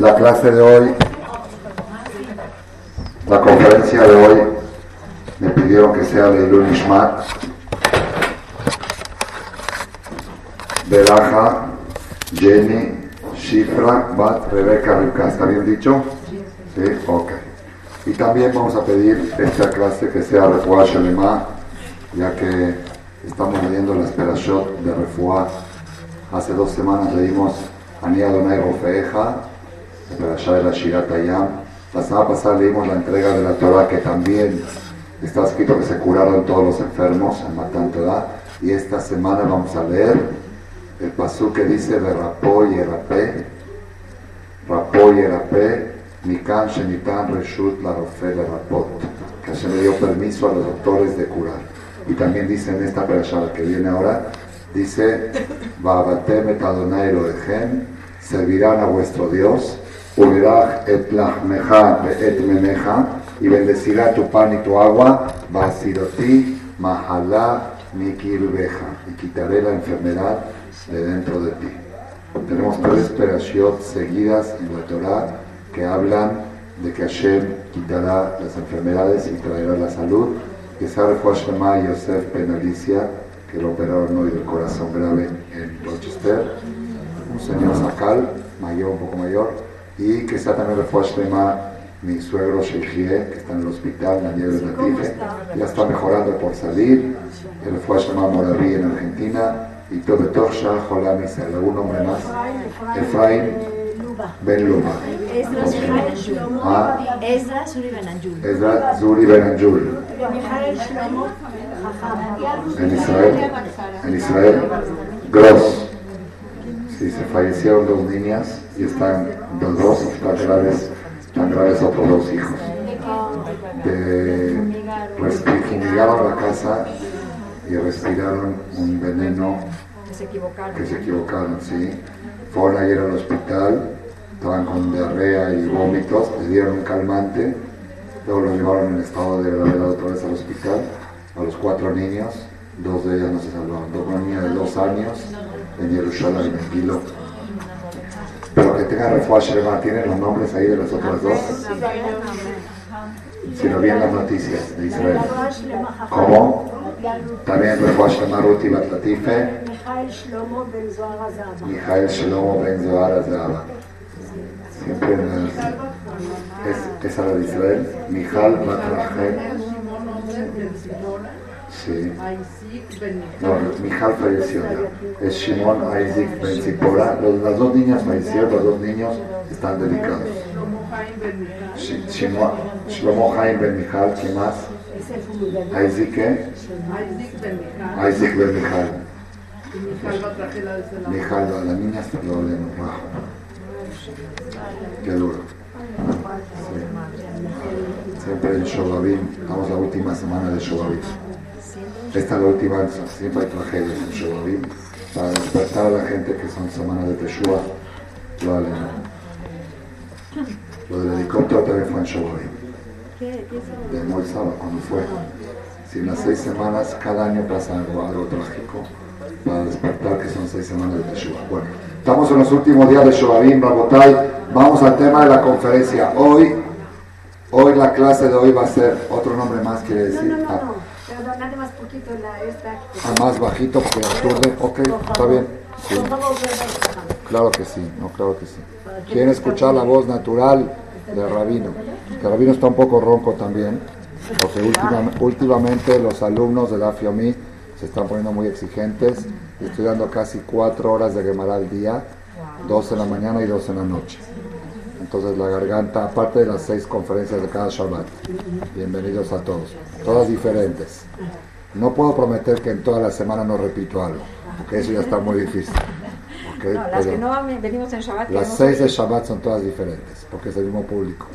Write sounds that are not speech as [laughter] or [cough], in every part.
La clase de hoy, la conferencia de hoy, me pidieron que sea de Ilun Belaja, Jenny, Shifra, Bat, Rebeca, Rivka. ¿Está bien dicho? Sí, ok. Y también vamos a pedir esta clase que sea Refuah Shalema, ya que estamos leyendo la Esperashot de Refuah. Hace dos semanas leímos Ani Adonai Rofeeja, la de la Shirat Ayam. La semana pasada leímos la entrega de la Torah que también está escrito que se curaron todos los enfermos en Matan Torah. Y esta semana vamos a leer el pasú que dice de Rapó y Erapé, Rapó y Erapé, Mikan Shenitan Reshut la Rofe de Rapot, que se le dio permiso a los doctores de curar. Y también dice en esta perashá que viene ahora, dice, Babatem et Adonai Elohechem, servirán a vuestro Dios, Ulirach et lachmecha et meneja, y bendecirá tu pan y tu agua, Basiroti, Mahalá, Mikirbeja, y quitaré la enfermedad de dentro de ti. Tenemos tres perashiot seguidas en la Torah que hablan de que Hashem quitará las enfermedades y traerá la salud. Que sea Shema Yosef Penalicia, que lo operaron hoy del corazón grave en Rochester. Un señor Sakal, mayor, un poco mayor. Y que sea también Shema mi suegro Sheikhie, que está en el hospital, Daniel Latife. Ya está mejorando por salir. El Shema Moraví en Argentina y Tobetov Shah Jolam Israel, algún nombre más. Efraín Ben Luba. Ezra Zuri Benanjul. Ezra Zuri Benanjul. En Israel. En Israel. Gross. Sí, se fallecieron dos niñas y están los dos, están graves, están graves otros dos hijos. De, pues, fumigaron la casa y respiraron un veneno Que se equivocaron. que se equivocaron, ¿sí? Fueron ayer al hospital, estaban con diarrea y vómitos, le dieron un calmante, luego lo llevaron en estado de gravedad otra vez al hospital, a los cuatro niños, dos de ellas no se salvaron, dos una niña de dos años en Jerusalén, en Kilo tenga Refuah Sherem los nombres ahí de los otros dos. Si lo vi las noticias de Israel. ¿Cómo? También Refuah Sherem Ruti Batlatife. Mijael Shlomo Ben Zohar Azaba. Siempre en el... Es, esa era de Israel. Mijal Batlatife. Sí. No, Mijal falleció ya. Es Shimon Isaac Ben Zipora. Las dos niñas fallecieron, los dos niños están dedicados. Shimon- Shlomo Haim Ben Mijal, ¿qué más? Isaac, ¿qué? Isaac Ben Mijal. Mijal, la niña está lo de rajo. Qué duro. Sí. Siempre en Shobabim, estamos la última semana de Shobabim. Esta es la última, siempre hay tragedias en Shobabim. Para despertar a la gente que son semanas de Teshua, lo. Lo del helicóptero también fue en Shobabim. De Moisaba, cuando fue. Si en las seis semanas, cada año pasa algo, algo trágico para despertar, que son seis semanas de Teshua. Bueno, estamos en los últimos días de Shobabim, Rabotai. Vamos al tema de la conferencia. Hoy, hoy la clase de hoy va a ser otro nombre más, quiere decir. no, no, no. Nada más poquito la esta. ah, más bajito porque aturde. Ok, está bien. Sí, claro que sí, no, claro que sí. ¿Quieren escuchar la voz natural del rabino? Que el rabino está un poco ronco también, porque última- últimamente los alumnos de la FIOMI se están poniendo muy exigentes. Estoy dando casi cuatro horas de Gemara al día, dos en la mañana y dos en la noche. Entonces la garganta, aparte de las seis conferencias de cada Shabbat. Bienvenidos a todos. Todas diferentes. No puedo prometer que en toda la semana no repito algo, porque eso ya está muy difícil. No, las que no venimos en Shabbat. las seis de. Shabbat son todas diferentes, porque es el mismo público.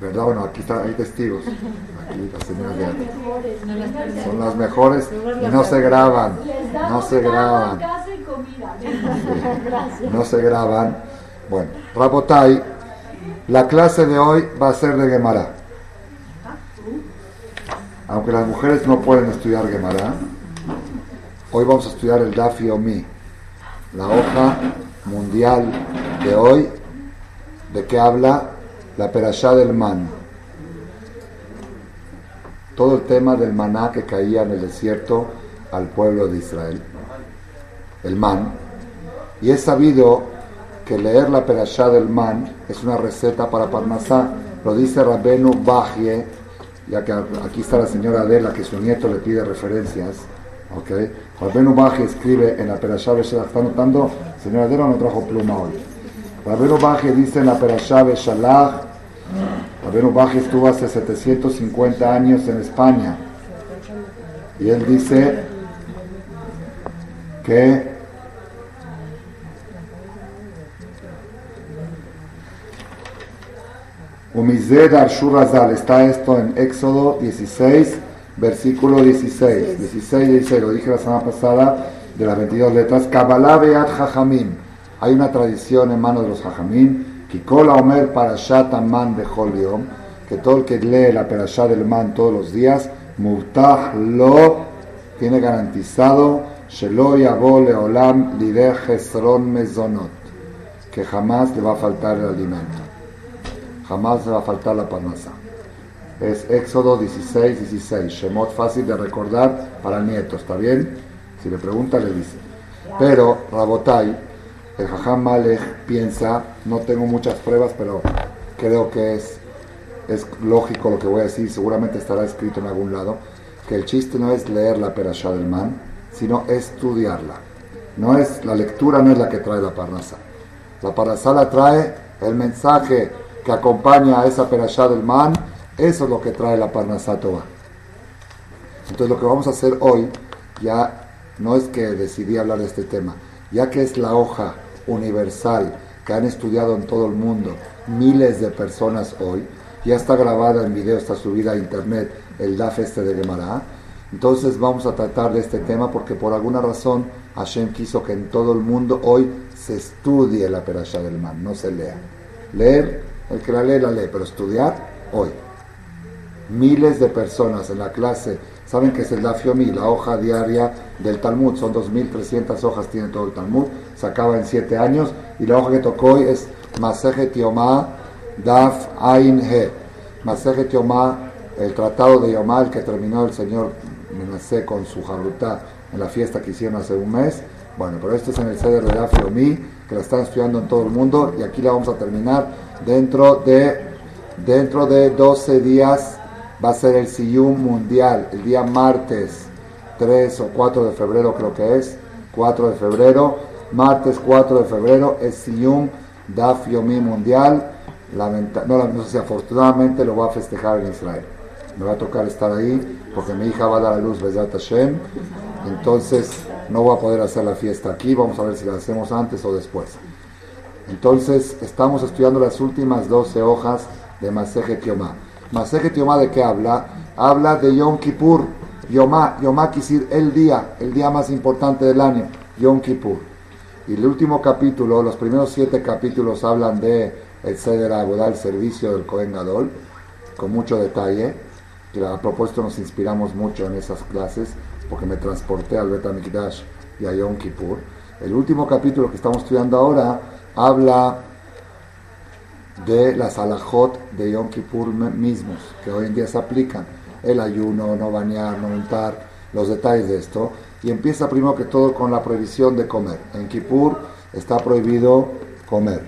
¿Verdad? Bueno, aquí está, hay testigos. Aquí las señoras de antes. Son las mejores y no se graban. No se graban. No se graban. Bueno, Rabotai, la clase de hoy va a ser de Gemara. Aunque las mujeres no pueden estudiar Gemara, hoy vamos a estudiar el Daf Yomi, la hoja mundial. de hoy, ¿de qué habla? La perashá del man. Todo el tema del maná que caía en el desierto al pueblo de Israel. El man. Y es sabido que leer la perashá del man es una receta para Parnasá. Lo dice Rabenu Bajie, ya que aquí está la señora Adela, que su nieto le pide referencias. ¿ok? Rabenu Bajie escribe en la perashá Beshalach, ¿está notando? Señora Adela no trajo pluma hoy. Rabenu Bajie dice en la perashá Beshalach, Rabenu Bajie estuvo hace 750 años en España. Y él dice que Umized está esto en Éxodo 16, versículo 16. 16 16, lo dije la semana pasada, de las 22 letras. Kabbalah Beat Jajamim. Hay una tradición en manos de los Jajamim. Kikola Omer Parashat Aman Bechol Yom. Que todo el que lee la Parashat del Man todos los días, Mutah Lo, tiene garantizado, Shelo Yabo Leolam Lideh Hesron Mezonot. Que jamás le va a faltar el alimento jamás va a faltar la parnasa. Es Éxodo 16, 16, Shemot fácil de recordar para el nieto, ¿está bien? Si le pregunta, le dice. Pero Rabotai, el Jajam Malek piensa, no tengo muchas pruebas, pero creo que es, es lógico lo que voy a decir, seguramente estará escrito en algún lado, que el chiste no es leer la Perashá del Man, sino estudiarla. No es, la lectura no es la que trae la parnasa. La parnasa la trae el mensaje que acompaña a esa perashá del man, eso es lo que trae la Parnasá. Entonces lo que vamos a hacer hoy, ya no es que decidí hablar de este tema, ya que es la hoja universal que han estudiado en todo el mundo miles de personas hoy, ya está grabada en video, está subida a internet el DAF este de Gemara, entonces vamos a tratar de este tema porque por alguna razón Hashem quiso que en todo el mundo hoy se estudie la perashá del man, no se lea. Leer el que la lee, la lee, pero estudiar hoy. Miles de personas en la clase saben que es el Dafiomi, la hoja diaria del Talmud. Son 2.300 hojas, tiene todo el Talmud. Se acaba en 7 años. Y la hoja que tocó hoy es Masejet Yomá Daf Ain He. Masejet Yomá, el tratado de Yomá, el que terminó el señor Menacé con su jarutá en la fiesta que hicieron hace un mes. Bueno, pero esto es en el ceder de Dafiomi, que la están estudiando en todo el mundo. Y aquí la vamos a terminar. Dentro de, dentro de 12 días va a ser el Siyum Mundial, el día martes 3 o 4 de febrero creo que es, 4 de febrero, martes 4 de febrero es Siyum Daf Yomi Mundial, Lamenta no, no sé si afortunadamente lo va a festejar en Israel, me va a tocar estar ahí porque mi hija va a dar a luz Bezat Hashem, entonces no voy a poder hacer la fiesta aquí, vamos a ver si la hacemos antes o después. Entonces, estamos estudiando las últimas 12 hojas de Masejet Yomá. Masejet Yomá de qué habla? Habla de Yom Kippur. Yomá, Yomá el día, el día más importante del año, Yom Kippur. Y el último capítulo, los primeros siete capítulos hablan de el Seder Abodá, el servicio del Kohen Gadol, con mucho detalle. Y a propósito nos inspiramos mucho en esas clases, porque me transporté al Bet Mikdash y a Yom Kippur. El último capítulo que estamos estudiando ahora habla de las alajot de Yom Kippur mismos, que hoy en día se aplican, el ayuno, no bañar, no untar, los detalles de esto, y empieza primero que todo con la prohibición de comer. En Kippur está prohibido comer.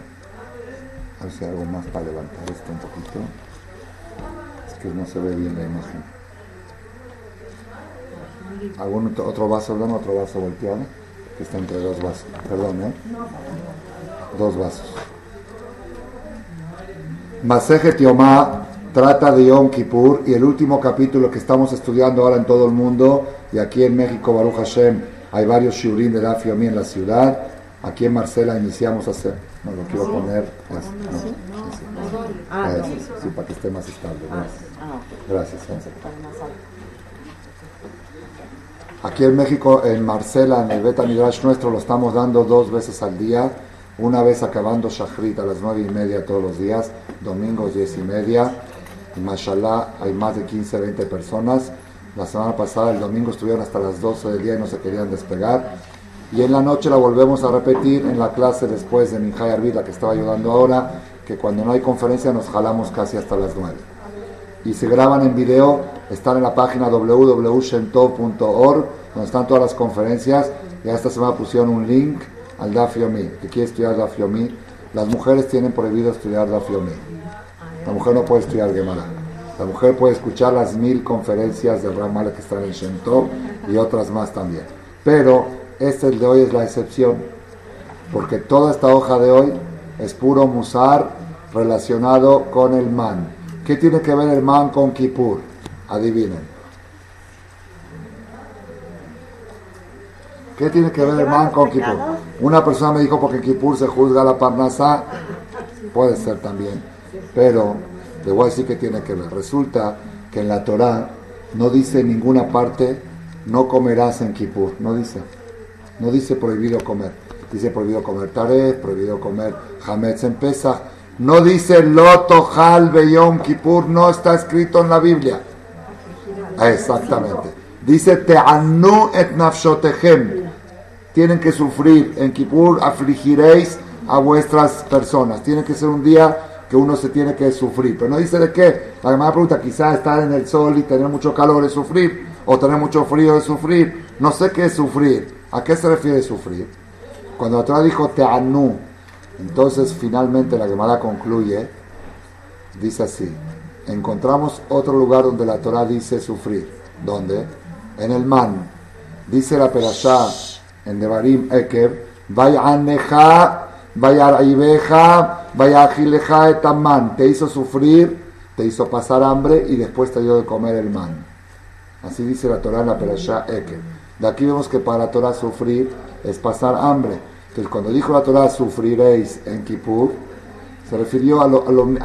A ver si hay algo más para levantar esto un poquito. Es que no se ve bien la imagen. ¿Algún otro vaso, dame otro vaso volteado? Que está entre dos vasos. Perdón, ¿eh? dos vasos. Masejet Yomá trata de Yom Kippur y el último capítulo que estamos estudiando ahora en todo el mundo y aquí en México, Baruch Hashem, hay varios shiurim de Daf Yomi en la ciudad. Aquí en Marcela iniciamos a hacer. No lo quiero poner. Así, no, así. Sí, para que esté más estable. Gracias. Gracias. Aquí en México, en Marcela, en el Beta Midrash nuestro, lo estamos dando dos veces al día una vez acabando Shachrit a las nueve y media todos los días, domingos diez y media. Mashallah, hay más de 15, 20 personas. La semana pasada, el domingo, estuvieron hasta las 12 del día y no se querían despegar. y en la noche la volvemos a repetir en la clase después de Minjay Arvid, la que estaba ayudando ahora, que cuando no hay conferencia nos jalamos casi hasta las 9. Y se graban en video, están en la página www.shentov.org, donde están todas las conferencias. Ya esta semana pusieron un link al Daf Yomi, que quiere estudiar Daf Yomi. Las mujeres tienen prohibido estudiar Daf Yomi. La mujer no puede estudiar Gemara. La mujer puede escuchar las mil conferencias de Ramal que están en Shentov y otras más también. Pero este de hoy es la excepción, porque toda esta hoja de hoy es puro musar relacionado con el man. ¿Qué tiene que ver el man con Kippur? Adivinen. ¿Qué tiene que ver el man con Kippur? Una persona me dijo porque en Kippur se juzga la parnasá. Puede ser también. Pero le voy a decir que tiene que ver. Resulta que en la Torah no dice en ninguna parte no comerás en Kippur. No dice. No dice prohibido comer. Dice prohibido comer taref, prohibido comer hametz en Pesach. No dice loto hal beyom Kippur. No está escrito en la Biblia. Exactamente. Dice te'anu et nafshotehem. Tienen que sufrir en Kippur, afligiréis a vuestras personas. Tiene que ser un día que uno se tiene que sufrir. Pero no dice de qué. La primera pregunta, quizás estar en el sol y tener mucho calor es sufrir, o tener mucho frío es sufrir. No sé qué es sufrir. ¿A qué se refiere sufrir? Cuando Torah dijo te'anu, entonces finalmente la Gemara concluye, dice así, encontramos otro lugar donde la Torah dice sufrir. ¿Dónde? En el man. Dice la Perashá en Devarim Ekev, Vayaneja, Vayaraibeja, Vayajileja etaman. Te hizo sufrir, te hizo pasar hambre y después te dio de comer el man. Así dice la Torah en la Perashá Ekev. De aquí vemos que para la Torah sufrir es pasar hambre. Entonces cuando dijo la Torah sufriréis en Kippur, se refirió a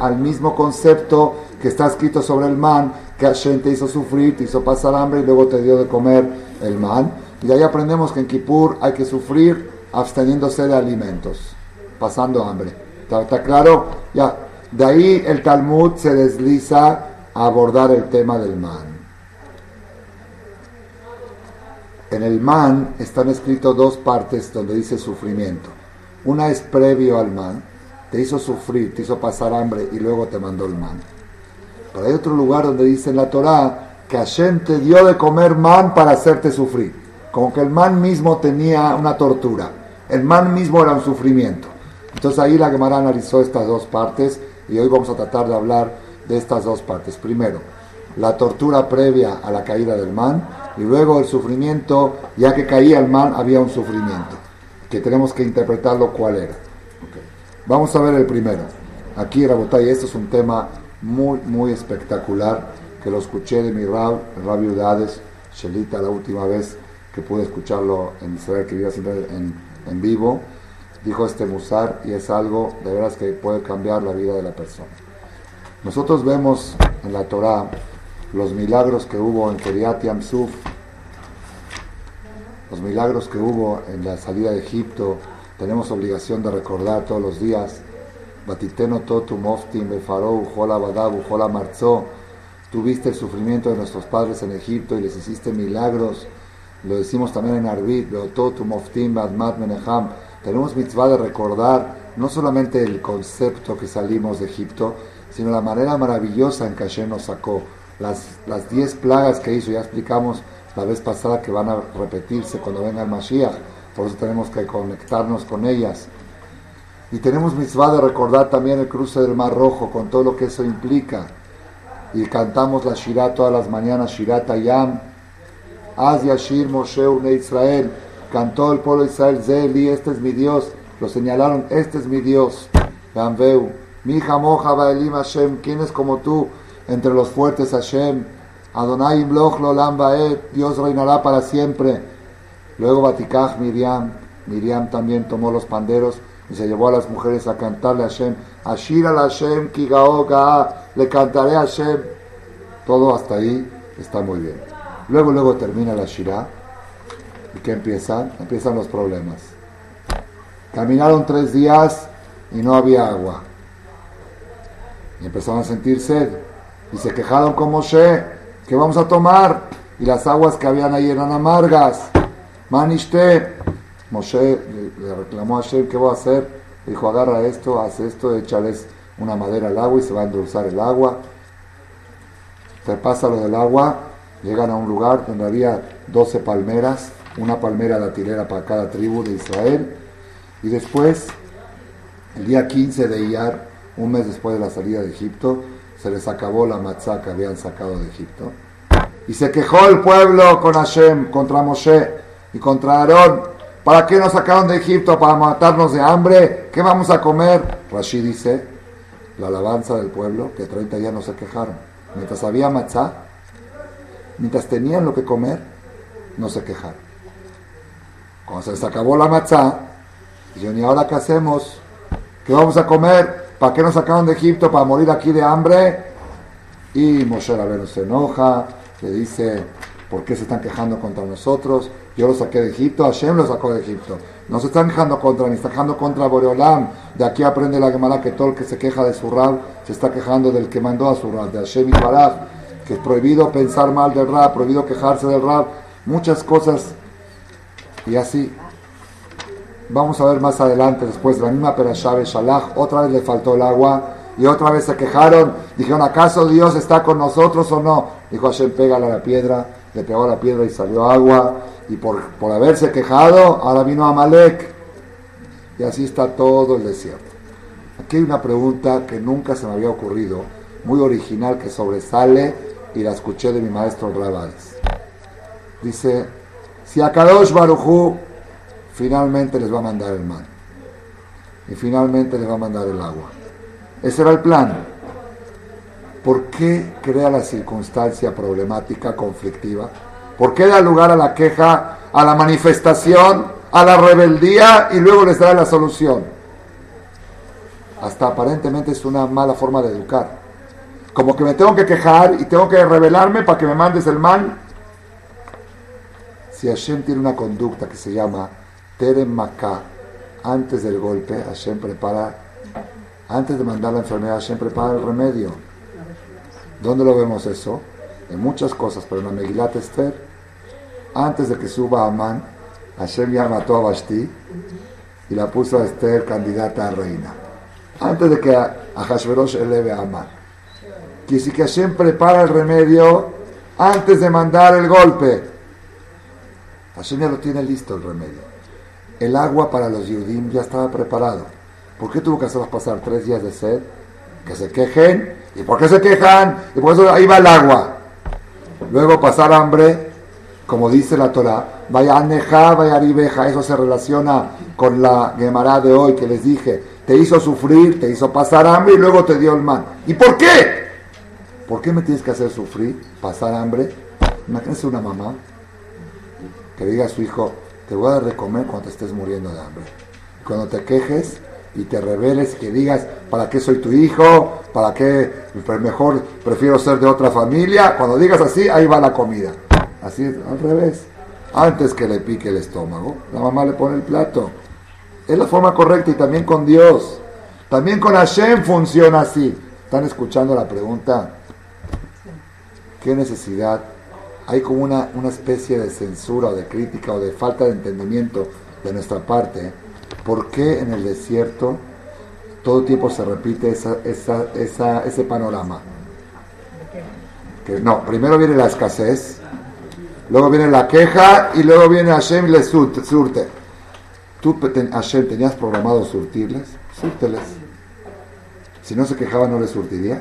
al mismo concepto que está escrito sobre el man, que Hashem te hizo sufrir, te hizo pasar hambre y luego te dio de comer el man. Y de ahí aprendemos que en Kippur hay que sufrir absteniéndose de alimentos, pasando hambre. ¿Está, está claro? Ya. De ahí el Talmud se desliza a abordar el tema del man. En el man están escritos dos partes donde dice sufrimiento. Una es previo al man, te hizo sufrir, te hizo pasar hambre y luego te mandó el man. Pero hay otro lugar donde dice en la Torah que Hashem te dio de comer man para hacerte sufrir. Como que el man mismo tenía una tortura. El man mismo era un sufrimiento. Entonces ahí la Gemara analizó estas dos partes y hoy vamos a tratar de hablar de estas dos partes. Primero, la tortura previa a la caída del man y luego el sufrimiento, ya que caía el man había un sufrimiento, que tenemos que interpretarlo cuál era. Vamos a ver el primero. Aquí, Rabotay, este es un tema muy, muy espectacular, que lo escuché de mi Rab, Rab Udades, Shelita, la última vez que pude escucharlo en Israel, que vivía siempre en, en vivo, dijo este Musar, y es algo de veras que puede cambiar la vida de la persona. Nosotros vemos en la Torah los milagros que hubo en Keriat Yamsuf, los milagros que hubo en la salida de Egipto, tenemos obligación de recordar todos los días. Batiteno Totu Moftim, Befarou, Jola Badabu, Jola Marzó. Tuviste el sufrimiento de nuestros padres en Egipto y les hiciste milagros. Lo decimos también en Arbit, Beototu Moftim, Badmat Meneham. Tenemos mitzvah de recordar no solamente el concepto que salimos de Egipto, sino la manera maravillosa en que Hashem nos sacó las, las diez plagas que hizo, ya explicamos la vez pasada que van a repetirse cuando venga el Mashiach, por eso tenemos que conectarnos con ellas. Y tenemos mitzvah de recordar también el cruce del Mar Rojo, con todo lo que eso implica. Y cantamos la Shirah todas las mañanas, Shirat Ayam, Az Yashir Moshe Une Israel, cantó el pueblo de Israel, Zeli, este es mi Dios, lo señalaron, este es mi Dios, Ganveu, mi Moja Baelim Hashem, ¿quién es como tú? Entre los fuertes Hashem, Adonai Imloch Lolam Baet, Dios reinará para siempre. Luego Batikach Miriam, Miriam también tomó los panderos y se llevó a las mujeres a cantarle a Hashem, Ashir al Hashem, Kigao le cantaré a Hashem. Todo hasta ahí está muy bien. Luego, luego termina la Shirah. ¿Y qué empiezan? Empiezan los problemas. Caminaron tres días y no había agua. Y empezaron a sentir sed y se quejaron con Moshe, ¿qué vamos a tomar? Y las aguas que habían ahí eran amargas. Manishte, Moshe le, le reclamó a Hashem, ¿qué voy a hacer? Dijo, agarra esto, haz esto, échales una madera al agua y se va a endulzar el agua. Te pasa lo del agua, llegan a un lugar donde había 12 palmeras, una palmera datilera para cada tribu de Israel. Y después, el día 15 de Iyar, un mes después de la salida de Egipto, se les acabó la matzá que habían sacado de Egipto. Y se quejó el pueblo con Hashem, contra Moshe y contra Aarón. ¿Para qué nos sacaron de Egipto? ¿Para matarnos de hambre? ¿Qué vamos a comer? Rashi dice, la alabanza del pueblo, que 30 días no se quejaron. Mientras había matzá, mientras tenían lo que comer, no se quejaron. Cuando se les acabó la matzá, dijeron, ¿y ahora qué hacemos? ¿Qué vamos a comer? ¿Para qué nos sacaron de Egipto? ¿Para morir aquí de hambre? Y Moshe Rabbeinu se enoja, le dice, ¿por qué se están quejando contra nosotros? Yo los saqué de Egipto, Hashem los sacó de Egipto. No se están quejando contra, ni están quejando contra Boreolam. De aquí aprende la Gemara que todo el que se queja de su Rab se está quejando del que mandó a su Rab, de Hashem y Baraj, que es prohibido pensar mal del Rab, prohibido quejarse del Rab, muchas cosas. Y así, vamos a ver más adelante, después de la misma Perashá Shalach, otra vez le faltó el agua y otra vez se quejaron. Dijeron, ¿acaso Dios está con nosotros o no? Dijo Hashem, pégale a la piedra, le pegó a la piedra y salió agua. Y por, por haberse quejado, ahora vino Amalek. Y así está todo el desierto. Aquí hay una pregunta que nunca se me había ocurrido, muy original, que sobresale y la escuché de mi maestro Rabades. Dice, si a Kadosh Barujú finalmente les va a mandar el mal. Y finalmente les va a mandar el agua. Ese era el plan. ¿Por qué crea la circunstancia problemática, conflictiva? ¿Por qué da lugar a la queja, a la manifestación, a la rebeldía y luego les da la solución? Hasta aparentemente es una mala forma de educar. Como que me tengo que quejar y tengo que rebelarme para que me mandes el mal. Si Hashem tiene una conducta que se llama Terem Makkah, antes del golpe, Hashem prepara, antes de mandar la enfermedad, Hashem prepara el remedio. ¿Dónde lo vemos eso? En muchas cosas, pero en la Megilat Esther, antes de que suba Amán, Hashem ya mató a Bashti y la puso a Esther candidata a reina. Antes de que a Hashverosh eleve a Amán. Que que Hashem prepara el remedio antes de mandar el golpe. Hashem ya lo tiene listo el remedio. El agua para los Yudim ya estaba preparado. ¿Por qué tuvo que hacerlos pasar tres días de sed? Que se quejen. ¿Y por qué se quejan? Y por eso ahí va el agua. Luego pasar hambre, como dice la Torah, vaya aneja, vaya ribeja. Eso se relaciona con la Gemara de hoy que les dije. Te hizo sufrir, te hizo pasar hambre y luego te dio el mal. ¿Y por qué? ¿Por qué me tienes que hacer sufrir, pasar hambre? Imagínense una mamá que diga a su hijo, te voy a dar cuando estés muriendo de hambre. Cuando te quejes y te rebeles, que digas, ¿para qué soy tu hijo? ¿Para qué mejor prefiero ser de otra familia? Cuando digas así, ahí va la comida. Así es, al revés. Antes que le pique el estómago, la mamá le pone el plato. Es la forma correcta y también con Dios. También con Hashem funciona así. ¿Están escuchando la pregunta? ¿Qué necesidad? Hay como una, una especie de censura o de crítica o de falta de entendimiento de nuestra parte. ¿Por qué en el desierto todo tiempo se repite esa, esa, esa, ese panorama? Que no, primero viene la escasez, luego viene la queja y luego viene Hashem y les surte. ¿Tú, Hashem, tenías programado surtirles? Súrteles. Si no se quejaban, ¿no les surtirías?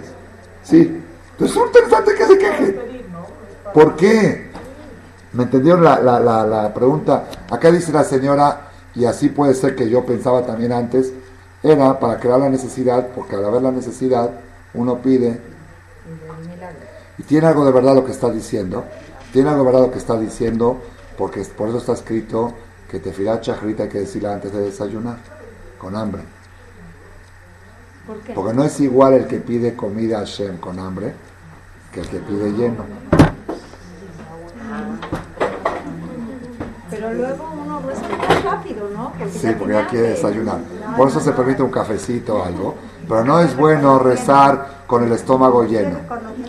Sí. Entonces súrteles antes que se quejen. ¿Por qué? ¿Me entendieron la, la, la, la, pregunta? Acá dice la señora, y así puede ser que yo pensaba también antes, era para crear la necesidad, porque al haber la necesidad, uno pide. Y tiene algo de verdad lo que está diciendo. Tiene algo de verdad lo que está diciendo, porque por eso está escrito que te chajrita hay que decirla antes de desayunar, con hambre. ¿Por qué? Porque no es igual el que pide comida a Shem con hambre que el que pide lleno. Pero luego uno respeta rápido, ¿no? Porque Sí, porque ya quiere desayunar. Por eso se permite un cafecito o algo. Pero no es bueno rezar con el estómago lleno.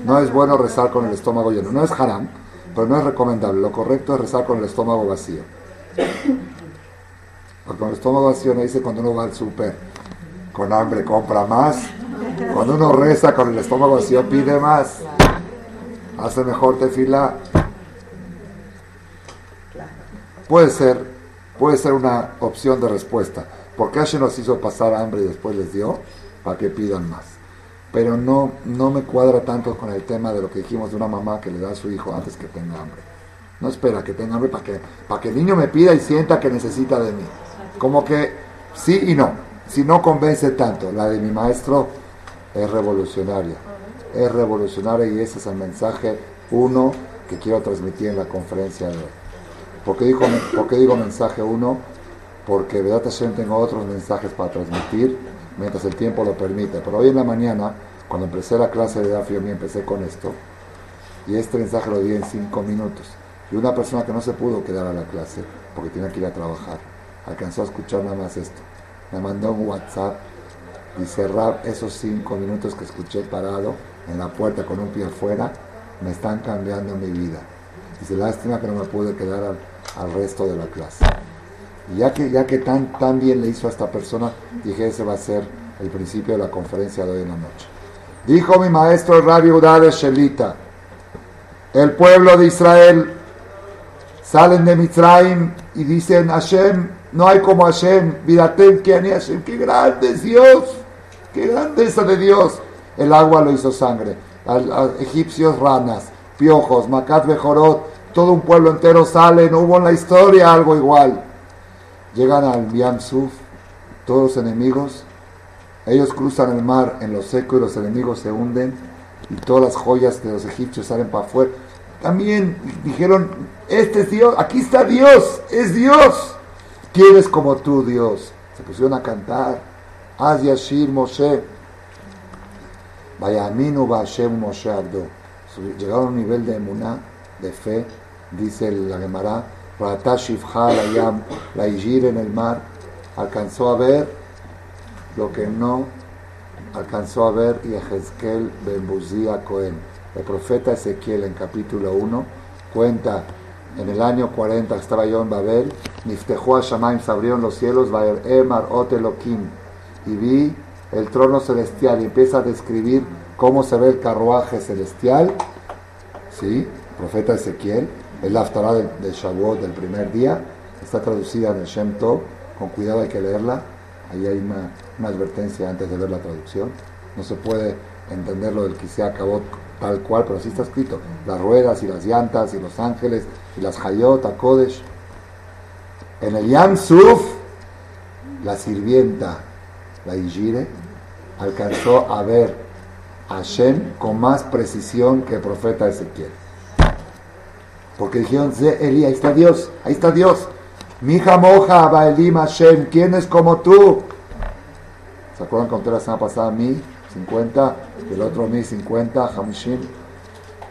No es bueno rezar con el estómago lleno. No es haram, pero no es recomendable. Lo correcto es rezar con el estómago vacío. Porque con el estómago vacío no dice cuando uno va al súper con hambre compra más. Cuando uno reza con el estómago vacío pide más. Hace mejor tefila. Puede ser, puede ser una opción de respuesta. Porque Hashem nos hizo pasar hambre y después les dio para que pidan más. Pero no, no me cuadra tanto con el tema de lo que dijimos de una mamá que le da a su hijo antes que tenga hambre. No espera que tenga hambre para que, para que el niño me pida y sienta que necesita de mí. Como que sí y no. Si no convence tanto, la de mi maestro es revolucionaria. Es revolucionaria y ese es el mensaje uno que quiero transmitir en la conferencia de hoy. ¿Por qué digo, digo mensaje uno? Porque verdad Hashem tengo otros mensajes para transmitir mientras el tiempo lo permite. Pero hoy en la mañana, cuando empecé la clase de Dafio, me empecé con esto. Y este mensaje lo di en cinco minutos. Y una persona que no se pudo quedar a la clase porque tenía que ir a trabajar, alcanzó a escuchar nada más esto. Me mandó un WhatsApp y cerrar esos cinco minutos que escuché parado en la puerta con un pie afuera, me están cambiando mi vida. Dice, lástima que no me pude quedar al, resto de la clase. Y ya que, ya que tan, tan bien le hizo a esta persona, dije, ese va a ser el principio de la conferencia de hoy en la noche. Dijo mi maestro Rabbi Udá de Shelita, el pueblo de Israel salen de Mitzrayim y dicen, Hashem, no hay como Hashem, Viratem, que Hashem, qué grande es Dios, qué grandeza de Dios. El agua lo hizo sangre, a, egipcios ranas, piojos, Macat Bejorot, todo un pueblo entero sale, no hubo en la historia algo igual. Llegan al Yam Suf, todos los enemigos, ellos cruzan el mar en lo seco y los enemigos se hunden y todas las joyas de los egipcios salen para afuera también dijeron, este es Dios, aquí está Dios, es Dios. ¿Quién es como tú, Dios? Se pusieron a cantar. Az Yashir Moshe. Vayaminu Hashem Moshe Abdo. Llegaron a un nivel de emuná, de fe, dice la Gemara. La en el mar. Alcanzó a ver lo que no alcanzó a ver Yehezkel Ben Buzía Cohen el profeta Ezequiel en capítulo 1 cuenta en el año 40 estaba yo en Babel, Niftejó a Shamaim, se abrieron los cielos, Emar Ot y vi el trono celestial y empieza a describir cómo se ve el carruaje celestial, ¿sí? profeta Ezequiel, el Haftarah del, del Shavuot del primer día, está traducida en el Shem Tov, con cuidado hay que leerla, ahí hay una, advertencia antes de ver la traducción, no se puede entender lo del Kisea Kabot tal cual, pero así está escrito, las ruedas y las llantas y los ángeles y las Hayot, Kodesh. En el Yam Suf, la sirvienta, la Ijire, alcanzó a ver a Hashem con más precisión que el profeta Ezequiel. Porque dijeron, Eli, ahí está Dios, ahí está Dios. Mija moja, Baelim Hashem, ¿quién es como tú? ¿Se acuerdan cuando la semana pasada mí? 50, el otro mi 50, Hamishim.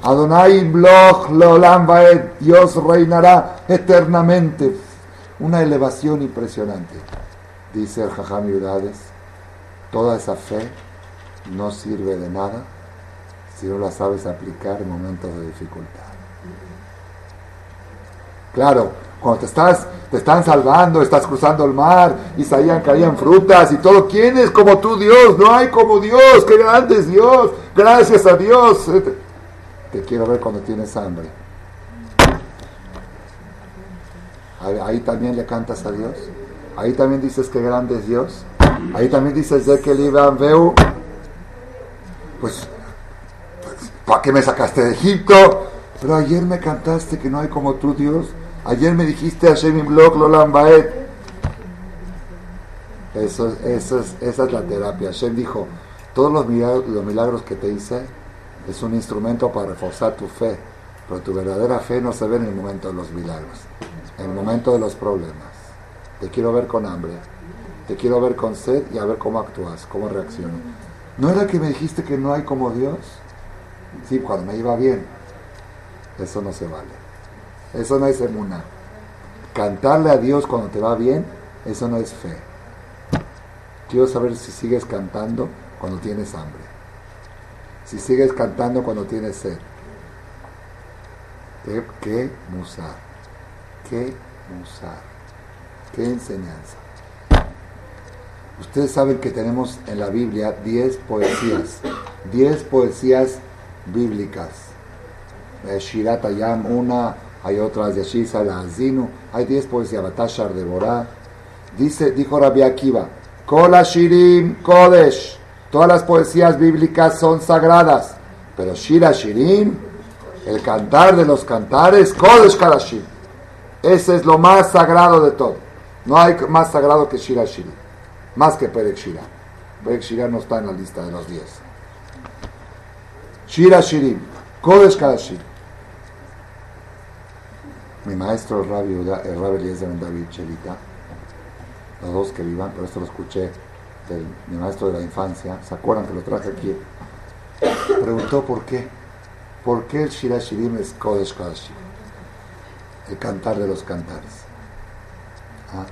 Adonai Bloch Leolam Vaed, Dios reinará eternamente. Una elevación impresionante. Dice el Jajam Yudades, toda esa fe no sirve de nada si no la sabes aplicar en momentos de dificultad. Claro, cuando te estás, te están salvando, estás cruzando el mar y salían, caían frutas y todo. ¿Quién es como tú, Dios? No hay como Dios. Qué grande es Dios. Gracias a Dios. Te quiero ver cuando tienes hambre. Ahí también le cantas a Dios. Ahí también dices que grande es Dios. Ahí también dices de que iban veo. Pues, ¿para qué me sacaste de Egipto? Pero ayer me cantaste que no hay como tú, Dios. Ayer me dijiste a Shemim Blok Lolam Baet. Eso, es, esa es la terapia. Hashem dijo, todos los milagros, los milagros que te hice es un instrumento para reforzar tu fe, pero tu verdadera fe no se ve en el momento de los milagros, en el momento de los problemas. Te quiero ver con hambre, te quiero ver con sed y a ver cómo actúas, cómo reaccionas. ¿No era que me dijiste que no hay como Dios? Sí, cuando me iba bien. Eso no se vale. Eso no es emuna. Cantarle a Dios cuando te va bien, eso no es fe. Quiero saber si sigues cantando cuando tienes hambre. Si sigues cantando cuando tienes sed. ¿Qué, musar? ¿Qué musar? ¿Qué enseñanza? Ustedes saben que tenemos en la Biblia 10 poesías, 10 poesías bíblicas. Eh, Shirat Ayam, una, hay otras de Shisa, la Azinu, hay 10 poesías, Batashar de Borá. Dice, dijo Rabbi Akiva, Kola Shirim Kodesh, todas las poesías bíblicas son sagradas, pero Shira Shirim, el cantar de los cantares, Kodesh Kalashim, ese es lo más sagrado de todo. No hay más sagrado que Shira Shirim, más que Perek Shira. Perek Shira no está en la lista de los 10. Shira Shirim, Kodesh Kalashim. Mi maestro, Rabbi, el Rabbi Eliezer Ben David Chelita, los dos que vivan, pero esto lo escuché mi maestro de la infancia, ¿se acuerdan que lo traje aquí? Preguntó por qué. ¿Por qué el Shira Shirim es Kodesh Kodashim? El cantar de los cantares. ¿Ah?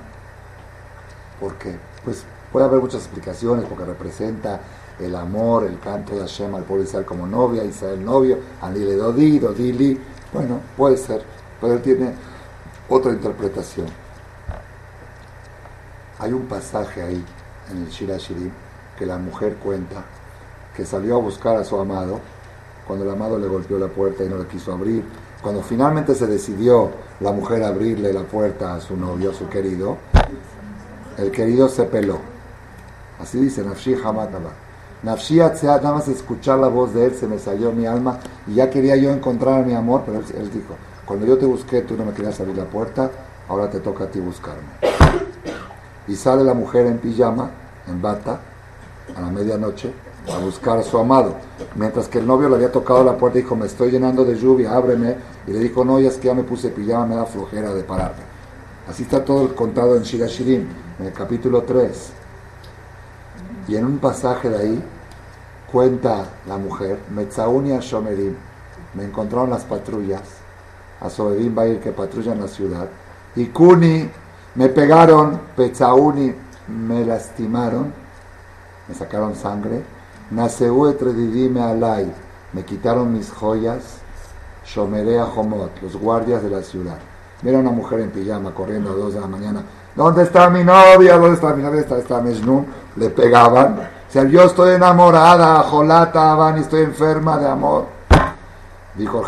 ¿Por qué? Pues puede haber muchas explicaciones, porque representa el amor, el canto de Hashem al pueblo Israel como novia, Israel novio, Anile Dodi, Dodili. Bueno, puede ser, pero él tiene otra interpretación. Hay un pasaje ahí en el Shira Shirim que la mujer cuenta que salió a buscar a su amado cuando el amado le golpeó la puerta y no le quiso abrir. Cuando finalmente se decidió la mujer a abrirle la puerta a su novio, a su querido, el querido se peló. Así dice Nafshi Hamataba. Nafshi Atzeat, nada más escuchar la voz de él se me salió mi alma y ya quería yo encontrar a mi amor, pero él dijo, cuando yo te busqué tú no me querías abrir la puerta, ahora te toca a ti buscarme. Y sale la mujer en pijama, en bata, a la medianoche, a buscar a su amado. Mientras que el novio le había tocado la puerta y dijo, me estoy llenando de lluvia, ábreme. Y le dijo, no, ya es que ya me puse pijama, me da flojera de pararme. Así está todo el contado en Shira Shirim, en el capítulo 3. Y en un pasaje de ahí cuenta la mujer, Metzauni Shomerim, me encontraron las patrullas, a Soberim va a ir que patrullan la ciudad, y Kuni, me pegaron, Petzauni, me lastimaron, me sacaron sangre, Naseu etredidime alay, me quitaron mis joyas, Shomerea Homot, los guardias de la ciudad. Mira una mujer en pijama corriendo a dos de la mañana. ¿Dónde está mi novia? ¿Dónde está mi novia? Está, está Mejnun. Le pegaban. O sea, yo estoy enamorada, Jolata, Abani, estoy enferma de amor. Dijo el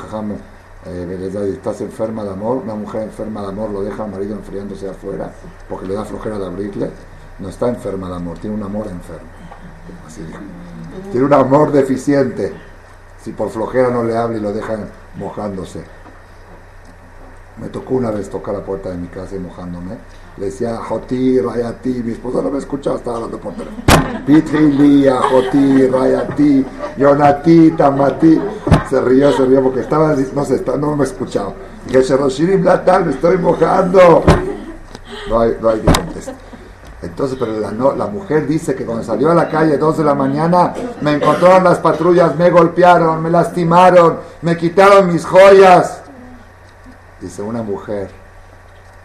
eh, ¿estás enferma de amor? Una mujer enferma de amor lo deja al marido enfriándose afuera porque le da flojera de abrirle. No está enferma de amor, tiene un amor enfermo. Así dijo. Tiene un amor deficiente. Si por flojera no le habla y lo dejan mojándose. Me tocó una vez tocar la puerta de mi casa y mojándome. Le decía, Joti, Rayati. Mi esposa no me escuchaba, estaba hablando por teléfono. Pitrilía, Joti, Rayati, Yonati, Tamati. Se rió, se rió porque estaba, no sé, no me escuchaba. Que Sheroshirim Latal, me estoy mojando. No hay, no hay contestar. Entonces, pero la, mujer dice que cuando salió a la calle, 2 de la mañana, me encontraron las patrullas, me golpearon, me lastimaron, me quitaron mis joyas. Dice una mujer,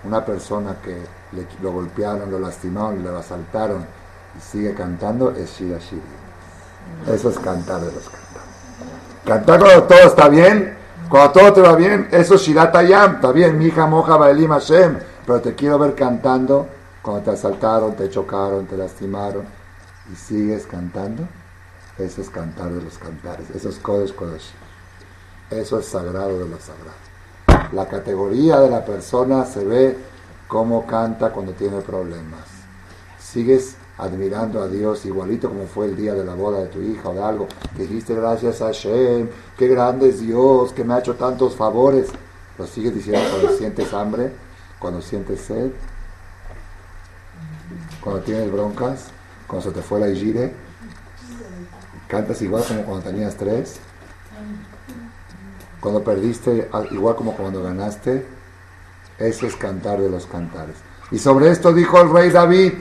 una persona que le, lo golpearon, lo lastimaron, lo asaltaron y sigue cantando, es Shira Shiri. Eso es cantar de los cantantes. Cantar cuando todo está bien, cuando todo te va bien, eso es Shirat Hayam, está bien, mi hija moja Baelim Hashem, pero te quiero ver cantando cuando te asaltaron, te chocaron, te lastimaron y sigues cantando. Eso es cantar de los cantares, eso es Kodesh Kodesh. Eso es sagrado de lo sagrado. La categoría de la persona se ve cómo canta cuando tiene problemas. Sigues admirando a Dios igualito como fue el día de la boda de tu hija o de algo. Dijiste gracias a Hashem, qué grande es Dios, que me ha hecho tantos favores. Lo sigues diciendo cuando sientes hambre, cuando sientes sed, cuando tienes broncas, cuando se te fue la hijire. Cantas igual como cuando tenías tres. Cuando perdiste, igual como cuando ganaste, eso es cantar de los cantares. Y sobre esto dijo el rey David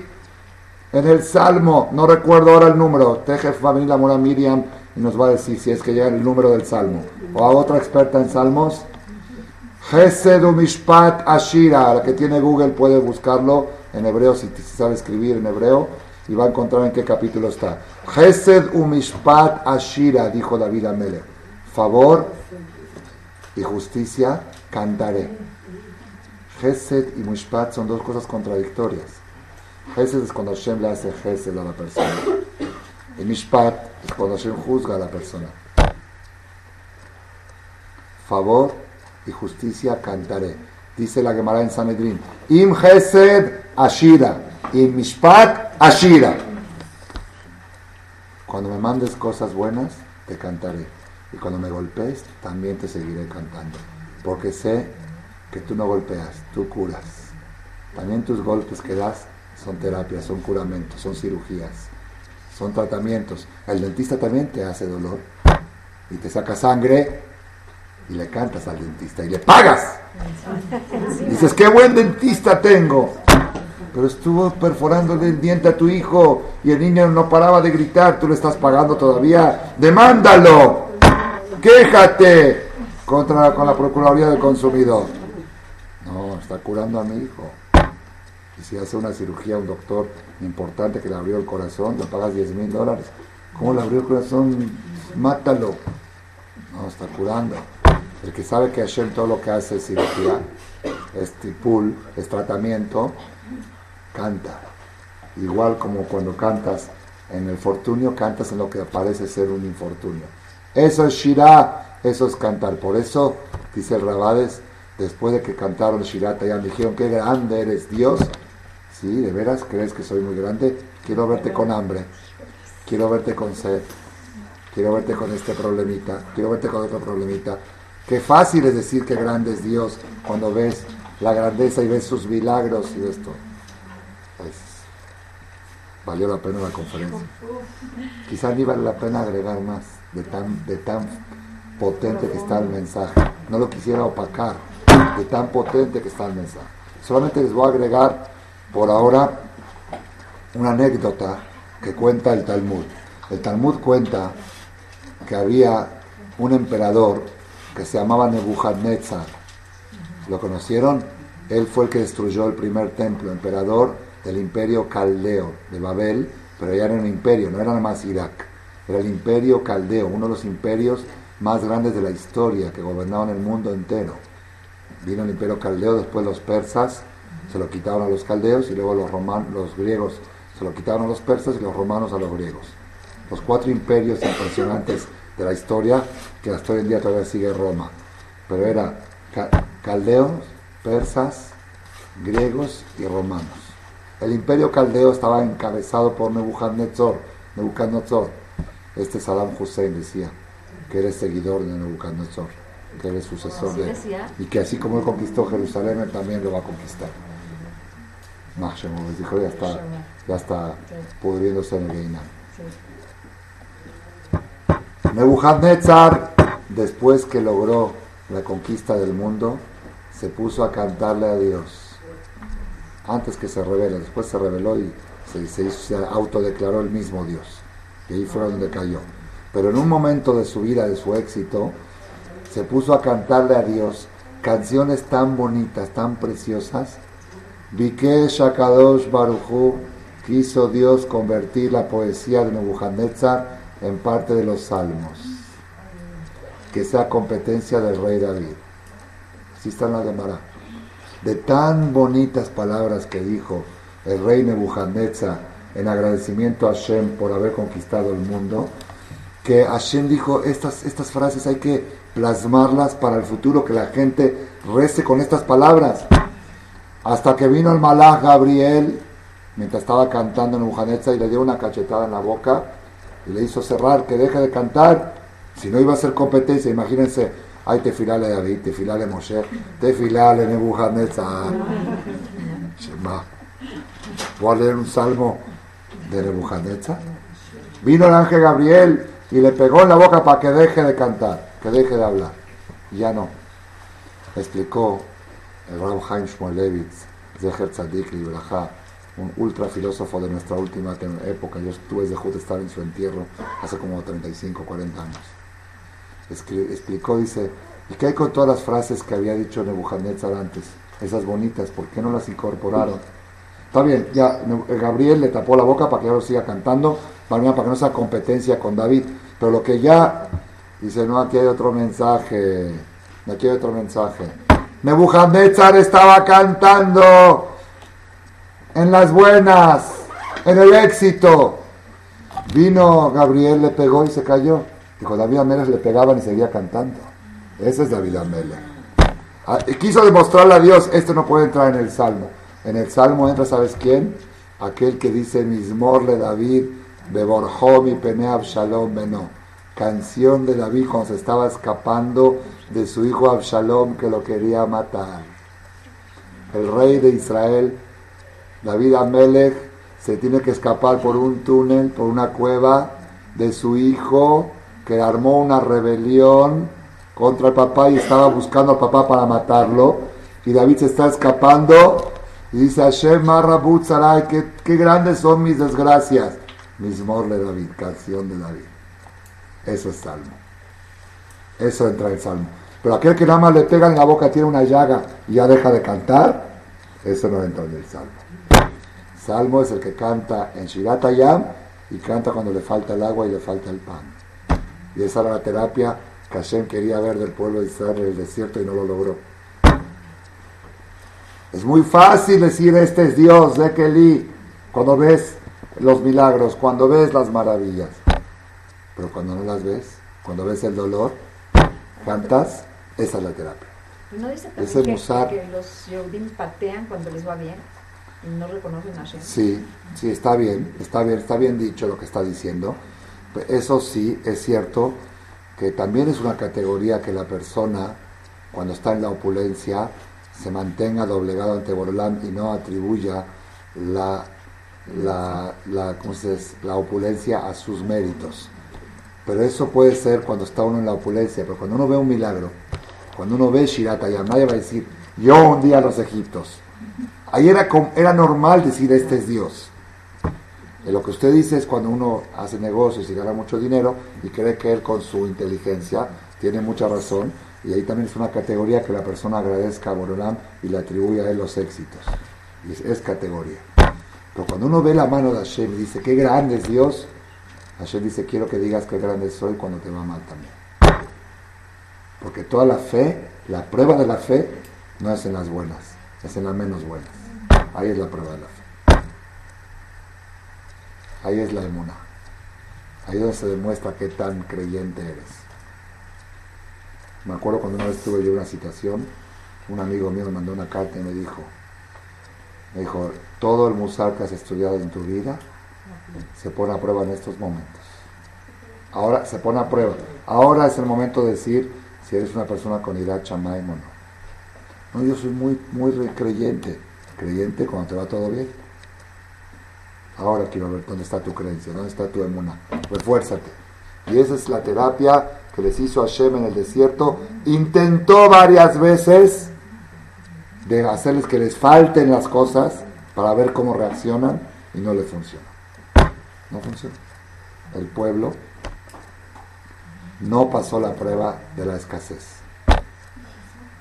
en el Salmo, no recuerdo ahora el número, Tejef va a mora Miriam y nos va a decir si es que llega el número del Salmo. O a otra experta en Salmos, Gesed Mishpat Ashira, la que tiene Google puede buscarlo en hebreo, si, sabe escribir en hebreo, y va a encontrar en qué capítulo está. Gesed Mishpat Ashira, dijo David Amelech. Favor y justicia cantaré. Gesed y Mishpat son dos cosas contradictorias. Gesed es cuando Hashem le hace Gesed a la persona. Y Mishpat es cuando Hashem juzga a la persona. Favor y justicia cantaré. Dice la Gemara en Sanedrin. Im Gesed Ashira. Im Mishpat Ashira. Cuando me mandes cosas buenas, te cantaré. Y cuando me golpees, también te seguiré cantando. Porque sé que tú no golpeas, tú curas. También tus golpes que das son terapias, son curamentos, son cirugías, son tratamientos. El dentista también te hace dolor y te saca sangre y le cantas al dentista y le pagas. Dices, qué buen dentista tengo. Pero estuvo perforándole el diente a tu hijo y el niño no paraba de gritar, tú le estás pagando todavía. Demándalo. Quéjate contra con la Procuraduría del Consumidor. No, está curando a mi hijo. Y si hace una cirugía un doctor importante que le abrió el corazón, le pagas 10 mil dólares. ¿Cómo le abrió el corazón? Mátalo. No, está curando. El que sabe que Hashem todo lo que hace es cirugía, es tipul, es tratamiento, canta. Igual como cuando cantas en el fortunio, cantas en lo que parece ser un infortunio. Eso es Shirah, eso es cantar. Por eso, dice Rabades, después de que cantaron Shirah ya dijeron, qué grande eres Dios. Sí, de veras crees que soy muy grande. Quiero verte con hambre, quiero verte con sed, quiero verte con este problemita, quiero verte con otro problemita. Qué fácil es decir que grande es Dios cuando ves la grandeza y ves sus milagros y esto. Pues, valió la pena la conferencia. Quizás ni vale la pena agregar más de tan, de tan potente que está el mensaje. No lo quisiera opacar, de tan potente que está el mensaje. Solamente les voy a agregar por ahora una anécdota que cuenta el Talmud. El Talmud cuenta que había un emperador que se llamaba Nebuchadnezzar. ¿Lo conocieron? Él fue el que destruyó el primer templo, emperador del imperio caldeo de Babel, pero ya era un imperio, no era nada más Irak. Era el imperio caldeo, uno de los imperios más grandes de la historia que gobernaban el mundo entero. Vino el imperio caldeo, después los persas se lo quitaron a los caldeos y luego los, romanos, los griegos se lo quitaron a los persas y los romanos a los griegos. Los cuatro imperios impresionantes de la historia, que hasta hoy en día todavía sigue Roma. Pero era caldeos, persas, griegos y romanos. El imperio caldeo estaba encabezado por Nebuchadnezzar. Nebuchadnezzar. Este Saddam Hussein decía que era seguidor de Nebuchadnezzar, que era sucesor de él. Y que así como él conquistó Jerusalén, él también lo va a conquistar. les dijo, ya está, ya está pudriéndose en el Geinam. Nebuchadnezzar, después que logró la conquista del mundo, se puso a cantarle a Dios. Antes que se revele, después se reveló y se, se, se autodeclaró el mismo Dios. Y ahí fue donde cayó. Pero en un momento de su vida, de su éxito, se puso a cantarle a Dios canciones tan bonitas, tan preciosas. Vike Shakadosh Baruchu quiso Dios convertir la poesía de Nebuchadnezzar en parte de los salmos, que sea competencia del rey David. Así está en la. De tan bonitas palabras que dijo el rey Nebuchadnezzar en agradecimiento a Hashem por haber conquistado el mundo, que Hashem dijo, estas, estas frases hay que plasmarlas para el futuro, que la gente rece con estas palabras. Hasta que vino el malach Gabriel, mientras estaba cantando Nebuchadnezzar, y le dio una cachetada en la boca, y le hizo cerrar, que deje de cantar, si no iba a ser competencia, imagínense, hay tefilale David, tefilale Moshe, tefilale Nebuchadnezzar. Voy a leer un salmo de Nebuchadnezzar. Vino el ángel Gabriel y le pegó en la boca para que deje de cantar, que deje de hablar. ya no. Explicó el Rab Haim Shmulevitz, Zeher Tzadik y un ultra filósofo de nuestra última época. Yo estuve de estar en su entierro hace como 35, 40 años. explicó, dice, ¿y qué hay con todas las frases que había dicho Nebuchadnezzar antes? Esas bonitas, ¿por qué no las incorporaron? Está bien, ya Gabriel le tapó la boca para que ahora siga cantando, para, para que no sea competencia con David. Pero lo que ya dice, no, aquí hay otro mensaje, aquí hay otro mensaje. Nebuchadnezzar estaba cantando en las buenas, en el éxito. Vino Gabriel, le pegó y se cayó. Dijo, David Amelech le pegaban y seguía cantando. Ese es David Amelech. Ah, y quiso demostrarle a Dios, esto no puede entrar en el Salmo. En el Salmo entra, ¿sabes quién? Aquel que dice, Mismorle David, Beborjomi Pene Shalom Beno. Canción de David cuando se estaba escapando de su hijo Absalom que lo quería matar. El rey de Israel, David Amelech, se tiene que escapar por un túnel, por una cueva de su hijo que armó una rebelión contra el papá y estaba buscando al papá para matarlo. Y David se está escapando y dice, Hashem Marrabut Sarai, qué, grandes son mis desgracias. Mismor de David, canción de David. Eso es salmo. Eso entra en salmo. Pero aquel que nada más le pega en la boca, tiene una llaga y ya deja de cantar, eso no entra en el salmo. Salmo es el que canta en Shiratayam y canta cuando le falta el agua y le falta el pan. Y esa era la terapia que Hashem quería ver del pueblo de Israel en el desierto y no lo logró. Es muy fácil decir este es Dios, de Kelly, cuando ves los milagros, cuando ves las maravillas. Pero cuando no las ves, cuando ves el dolor, cantas, esa es la terapia. ¿No dice también que, musar. que los Yehudim patean cuando les va bien y no reconocen a Hashem? Sí, sí, está bien, está bien, está bien dicho lo que está diciendo. Eso sí, es cierto que también es una categoría que la persona, cuando está en la opulencia, se mantenga doblegado ante Borolam y no atribuya la, la, la, ¿cómo se dice? la opulencia a sus méritos. Pero eso puede ser cuando está uno en la opulencia, pero cuando uno ve un milagro, cuando uno ve Shirata, ya nadie va a decir, yo un día a los egiptos. Ahí era, era normal decir, este es Dios. Y lo que usted dice es cuando uno hace negocios y gana mucho dinero y cree que él con su inteligencia tiene mucha razón. Y ahí también es una categoría que la persona agradezca a Borolam y le atribuye a él los éxitos. Es, es categoría. Pero cuando uno ve la mano de Hashem y dice, qué grande es Dios, Hashem dice, quiero que digas qué grande soy cuando te va mal también. Porque toda la fe, la prueba de la fe, no es en las buenas, es en las menos buenas. Ahí es la prueba de la fe. Ahí es la emuna. Ahí es donde se demuestra qué tan creyente eres. Me acuerdo cuando una vez tuve yo una citación, un amigo mío me mandó una carta y me dijo, me dijo, todo el musar que has estudiado en tu vida se pone a prueba en estos momentos. Ahora se pone a prueba. Ahora es el momento de decir si eres una persona con ira chamaim o no. No, yo soy muy, muy re- creyente. Creyente cuando te va todo bien. Ahora quiero ver dónde está tu creencia, dónde está tu emuna. Refuérzate. Y esa es la terapia que les hizo Hashem en el desierto. Intentó varias veces de hacerles que les falten las cosas para ver cómo reaccionan y no les funciona. No funciona. El pueblo no pasó la prueba de la escasez.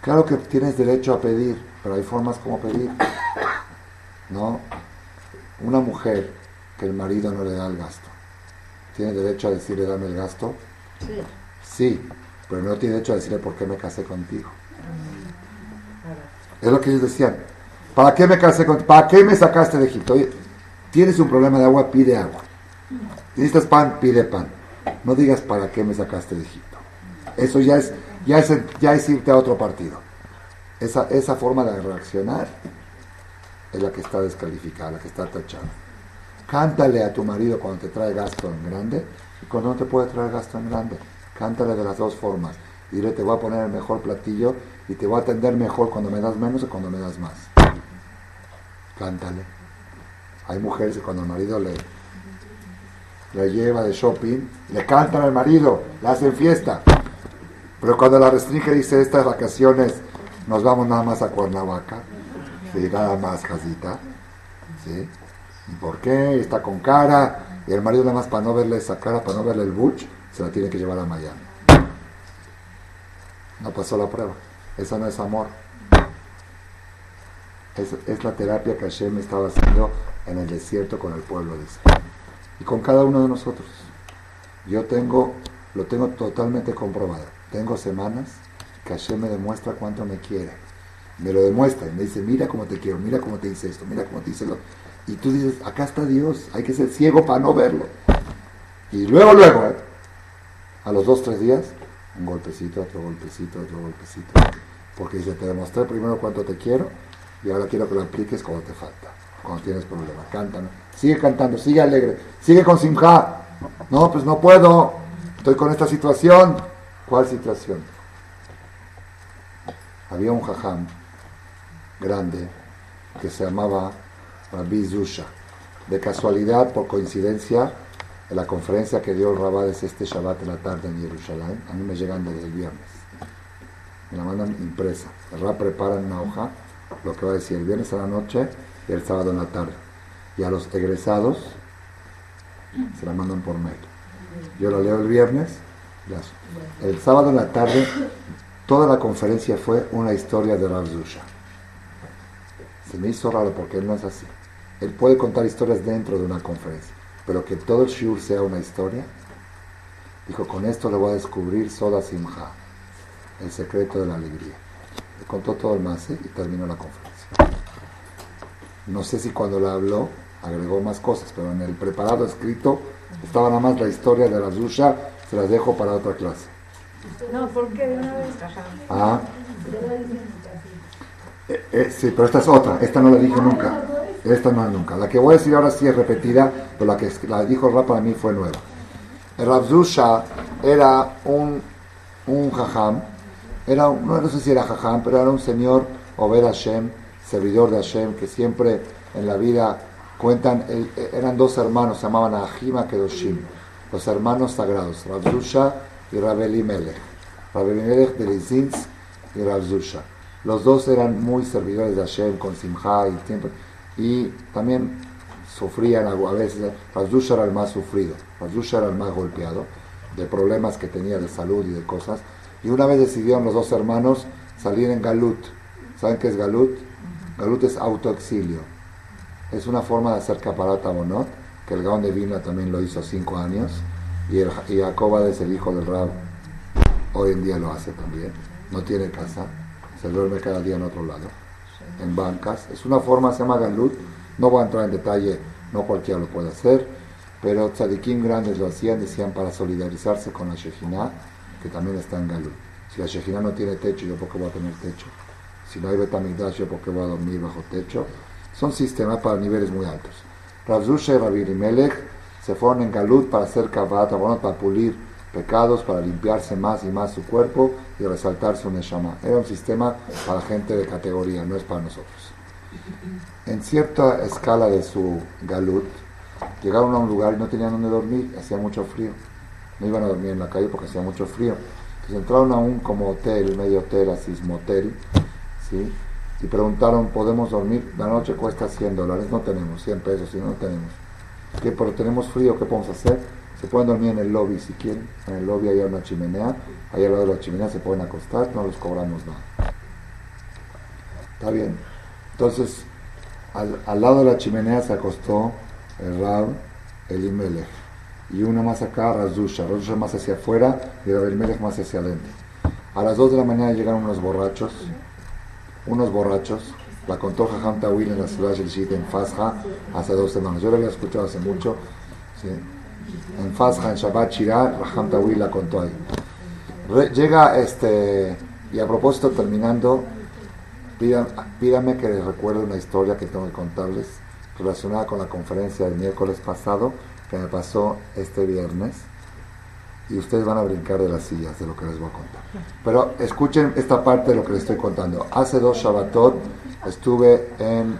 Claro que tienes derecho a pedir, pero hay formas como pedir. ¿No? Una mujer que el marido no le da el gasto, ¿tiene derecho a decirle dame el gasto? Sí. Sí, pero no tiene derecho a decirle por qué me casé contigo. Es lo que ellos decían. ¿Para qué me casé contigo? ¿Para qué me sacaste de Egipto? Oye, tienes un problema de agua, pide agua. Necesitas pan, pide pan. No digas para qué me sacaste de Egipto. Eso ya es, ya es, ya es irte a otro partido. Esa, esa forma de reaccionar es la que está descalificada, la que está tachada. Cántale a tu marido cuando te trae gasto en grande y cuando no te puede traer gasto en grande. Cántale de las dos formas. Dile, te voy a poner el mejor platillo y te voy a atender mejor cuando me das menos que cuando me das más. Cántale. Hay mujeres que cuando el marido le, le lleva de shopping, le cantan al marido, le hacen fiesta. Pero cuando la restringe dice, estas vacaciones nos vamos nada más a Cuernavaca. Nada más, casita. ¿Sí? ¿Y por qué? Está con cara. Y el marido nada más para no verle esa cara, para no verle el buch, se la tiene que llevar a Miami. No pasó la prueba. Eso no es amor. Es, es la terapia que Hashem estaba haciendo en el desierto con el pueblo de Israel. Y con cada uno de nosotros. Yo tengo, lo tengo totalmente comprobado. Tengo semanas que Hashem me demuestra cuánto me quiere. Me lo demuestra y me dice, mira cómo te quiero, mira cómo te hice esto, mira cómo te hice lo... Y tú dices, acá está Dios, hay que ser ciego para no verlo. Y luego, luego, ¿eh? a los dos, tres días, un golpecito, otro golpecito, otro golpecito. Porque dice, te demostré primero cuánto te quiero y ahora quiero que lo apliques cuando te falta, cuando tienes problemas. Canta, sigue cantando, sigue alegre, sigue con simja. No, pues no puedo, estoy con esta situación. ¿Cuál situación? Había un jajam grande que se llamaba Rabbi Zusha. De casualidad, por coincidencia, en la conferencia que dio el Rabades este Shabbat en la tarde en Jerusalén, a mí me llegan desde el viernes. Me la mandan impresa. El Rab prepara una hoja lo que va a decir el viernes a la noche y el sábado en la tarde. Y a los egresados se la mandan por mail. Yo la leo el viernes. El sábado en la tarde, toda la conferencia fue una historia de Rav Zusha. Se me hizo raro porque él no es así. Él puede contar historias dentro de una conferencia pero que todo el shiur sea una historia. Dijo, con esto le voy a descubrir Soda Simha, el secreto de la alegría. Le contó todo el más y terminó la conferencia. No sé si cuando la habló agregó más cosas, pero en el preparado escrito estaba nada más la historia de la Zusha, se las dejo para otra clase. No, porque de una vez Ah. Eh, eh, sí, pero esta es otra, esta no la dije nunca. Esta no es nunca. La que voy a decir ahora sí es repetida, pero la que la dijo Rab para mí fue nueva. El Rabzusha era un, un jajam, era no, sé si era jajam, pero era un señor Obed Hashem, servidor de Hashem, que siempre en la vida cuentan, eran dos hermanos, se llamaban Ahima Kedoshim, los hermanos sagrados, Rabzusha y Rabeli Melech. Rabeli Melech de Lizins y Rabzusha. Los dos eran muy servidores de Hashem, con Simha y siempre y también sufrían a veces, Razdusha era el más sufrido, Razdusha era el más golpeado de problemas que tenía de salud y de cosas. Y una vez decidieron los dos hermanos salir en Galut. ¿Saben qué es Galut? Galut es autoexilio. Es una forma de hacer caparata no que el Gaon de Vilna también lo hizo cinco años, y, el, y es el hijo del Rab, hoy en día lo hace también. No tiene casa, se duerme cada día en otro lado en bancas. Es una forma, se llama Galut. No voy a entrar en detalle, no cualquiera lo puede hacer, pero tzadikim grandes lo hacían, decían para solidarizarse con la Shejina, que también está en Galut. Si la Shejina no tiene techo, ¿yo por qué voy a tener techo? Si no hay Betamigdash, ¿yo por qué voy a dormir bajo techo? Son sistemas para niveles muy altos. Ravzusha y Rabbi Melech se fueron en Galut para hacer kabat, para pulir pecados, para limpiarse más y más su cuerpo y resaltar su neshama. Era un sistema para gente de categoría, no es para nosotros. En cierta escala de su galut, llegaron a un lugar y no tenían donde dormir, hacía mucho frío. No iban a dormir en la calle porque hacía mucho frío. Entonces entraron a un como hotel, medio hotel, así motel, ¿sí? Y preguntaron, ¿podemos dormir? La noche cuesta 100 dólares, no tenemos, 100 pesos, si no, no tenemos. ¿Qué? Pero tenemos frío, ¿qué podemos hacer? Se pueden dormir en el lobby si quieren. En el lobby hay una chimenea. Ahí al lado de la chimenea se pueden acostar, no les cobramos nada. Está bien. Entonces, al, lado de la chimenea se acostó el Rab, el Imelech. Y uno más acá, Razusha. Razusha más hacia afuera y el Imelech más hacia adentro. A las 2 de la mañana llegaron unos borrachos. Unos borrachos. La contó Jajam Tawil en la ciudad de Shit en Fasja hace dos semanas. Yo la había escuchado hace mucho. en Fasja, en Shabbat Shirah, Raham Tawil la contó ahí. llega este, y a propósito, terminando, pídame que les recuerde una historia que tengo que contarles relacionada con la conferencia del miércoles pasado que me pasó este viernes y ustedes van a brincar de las sillas de lo que les voy a contar. Pero escuchen esta parte de lo que les estoy contando. Hace dos Shabbatot estuve en,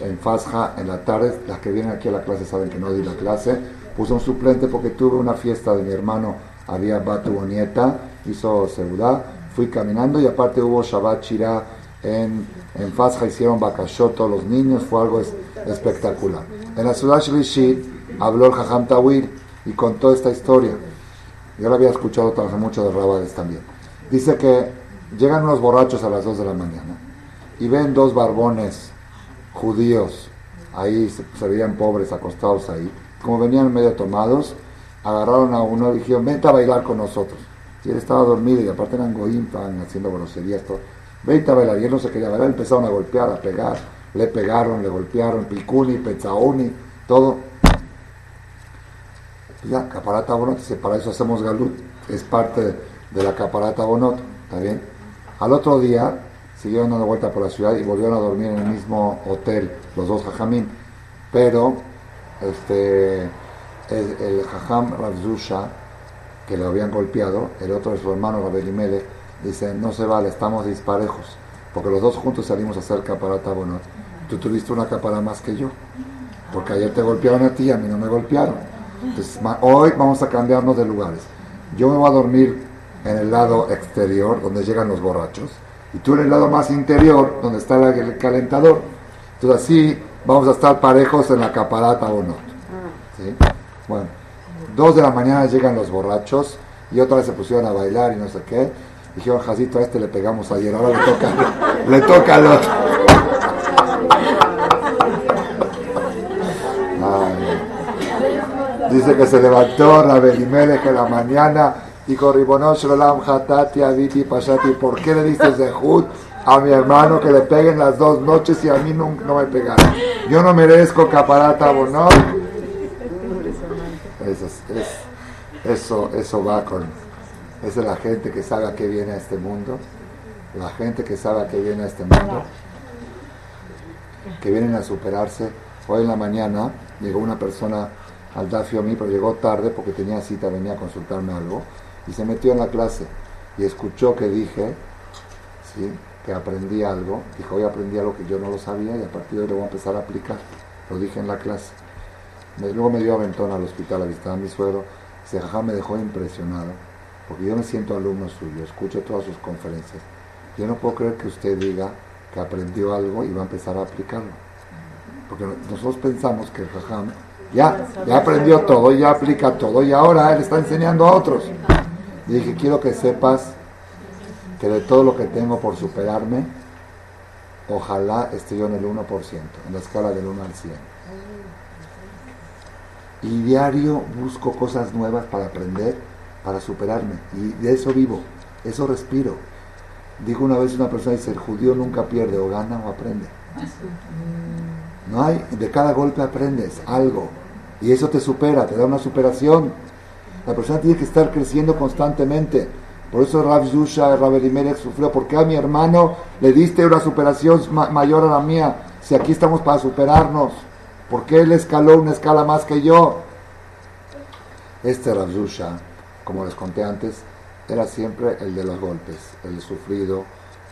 en Fasja en la tarde. Las que vienen aquí a la clase saben que no di la clase puse un suplente porque tuve una fiesta de mi hermano, había Batu Nieta, hizo Seudá, fui caminando y aparte hubo Shabbat Shirah en, en Fasja, hicieron Bakashot todos los niños, fue algo espectacular. En la ciudad Shlishit habló el Jajam Tawil y contó esta historia. Yo la había escuchado hace mucho de Rabades también. Dice que llegan unos borrachos a las 2 de la mañana y ven dos barbones judíos ahí, se, veían pobres acostados ahí como venían medio tomados, agarraron a uno y dijeron, vente a bailar con nosotros. Y él estaba dormido y aparte eran goín, estaban haciendo groserías, todo. Vente a bailar. Y él no se quería bailar, empezaron a golpear, a pegar. le pegaron, le golpearon, picuni, pezauni, todo. Ya, caparata bonot, dice, para eso hacemos galut, es parte de la caparata bonot, ¿está bien? Al otro día siguieron dando vuelta por la ciudad y volvieron a dormir en el mismo hotel, los dos jajamín, pero este, el, el jajam Ravzusha, que le habían golpeado, el otro de su hermano Rabelimelech, dice, no se vale, estamos disparejos, porque los dos juntos salimos a hacer caparata bonot. Tú tuviste una capara más que yo, porque ayer te golpearon a ti a mí no me golpearon. Entonces, hoy vamos a cambiarnos de lugares. Yo me voy a dormir en el lado exterior, donde llegan los borrachos, y tú en el lado más interior, donde está el calentador. Entonces así vamos a estar parejos en la caparata bonot. ¿Sí? Bueno, dos de la mañana llegan los borrachos y otra vez se pusieron a bailar y no sé qué. Dijeron, Jacito, a este le pegamos ayer, ahora le toca, [laughs] le toca al otro. Dice que se levantó Rabelimelech en la mañana dijo Ribonosh Shalom Hatati Aviti Pashati, ¿por qué le diste Zehut a mi hermano que le peguen las dos noches y a mí no, no me pegaron? Yo no merezco caparata bonot. Eso, es- es- eso, eso va con. Esa es la gente que sabe a qué viene a este mundo. La gente que sabe a qué viene a este mundo. Que vienen a superarse. Hoy en la mañana llegó una persona al Dafio a mí, pero llegó tarde porque tenía cita, venía a consultarme algo. Y se metió en la clase y escuchó que dije, ¿sí? que aprendí algo. Dijo, hoy aprendí algo que yo no lo sabía y a partir de hoy lo voy a empezar a aplicar. Lo dije en la clase. Luego me dio aventón al hospital a visitar a mi suegro. Jajá me dejó impresionado, porque yo me siento alumno suyo, escucho todas sus conferencias. Yo no puedo creer que usted diga que aprendió algo y va a empezar a aplicarlo. Porque nosotros pensamos que el jajam ya, ya aprendió todo, ya aplica todo y ahora él está enseñando a otros. Y dije, quiero que sepas que de todo lo que tengo por superarme, ojalá esté yo en el 1%, en la escala del 1 al 100 y diario busco cosas nuevas para aprender, para superarme. Y de eso vivo, eso respiro. Dijo una vez una persona, dice, el judío nunca pierde, o gana o aprende. No hay, de cada golpe aprendes algo. Y eso te supera, te da una superación. La persona tiene que estar creciendo constantemente. Por eso Rav Zusha, Rav Elimelech sufrió. porque a mi hermano le diste una superación ma- mayor a la mía? Si aquí estamos para superarnos. ¿Por qué él escaló una escala más que yo? Este Rav Zusha, como les conté antes, era siempre el de los golpes, el sufrido.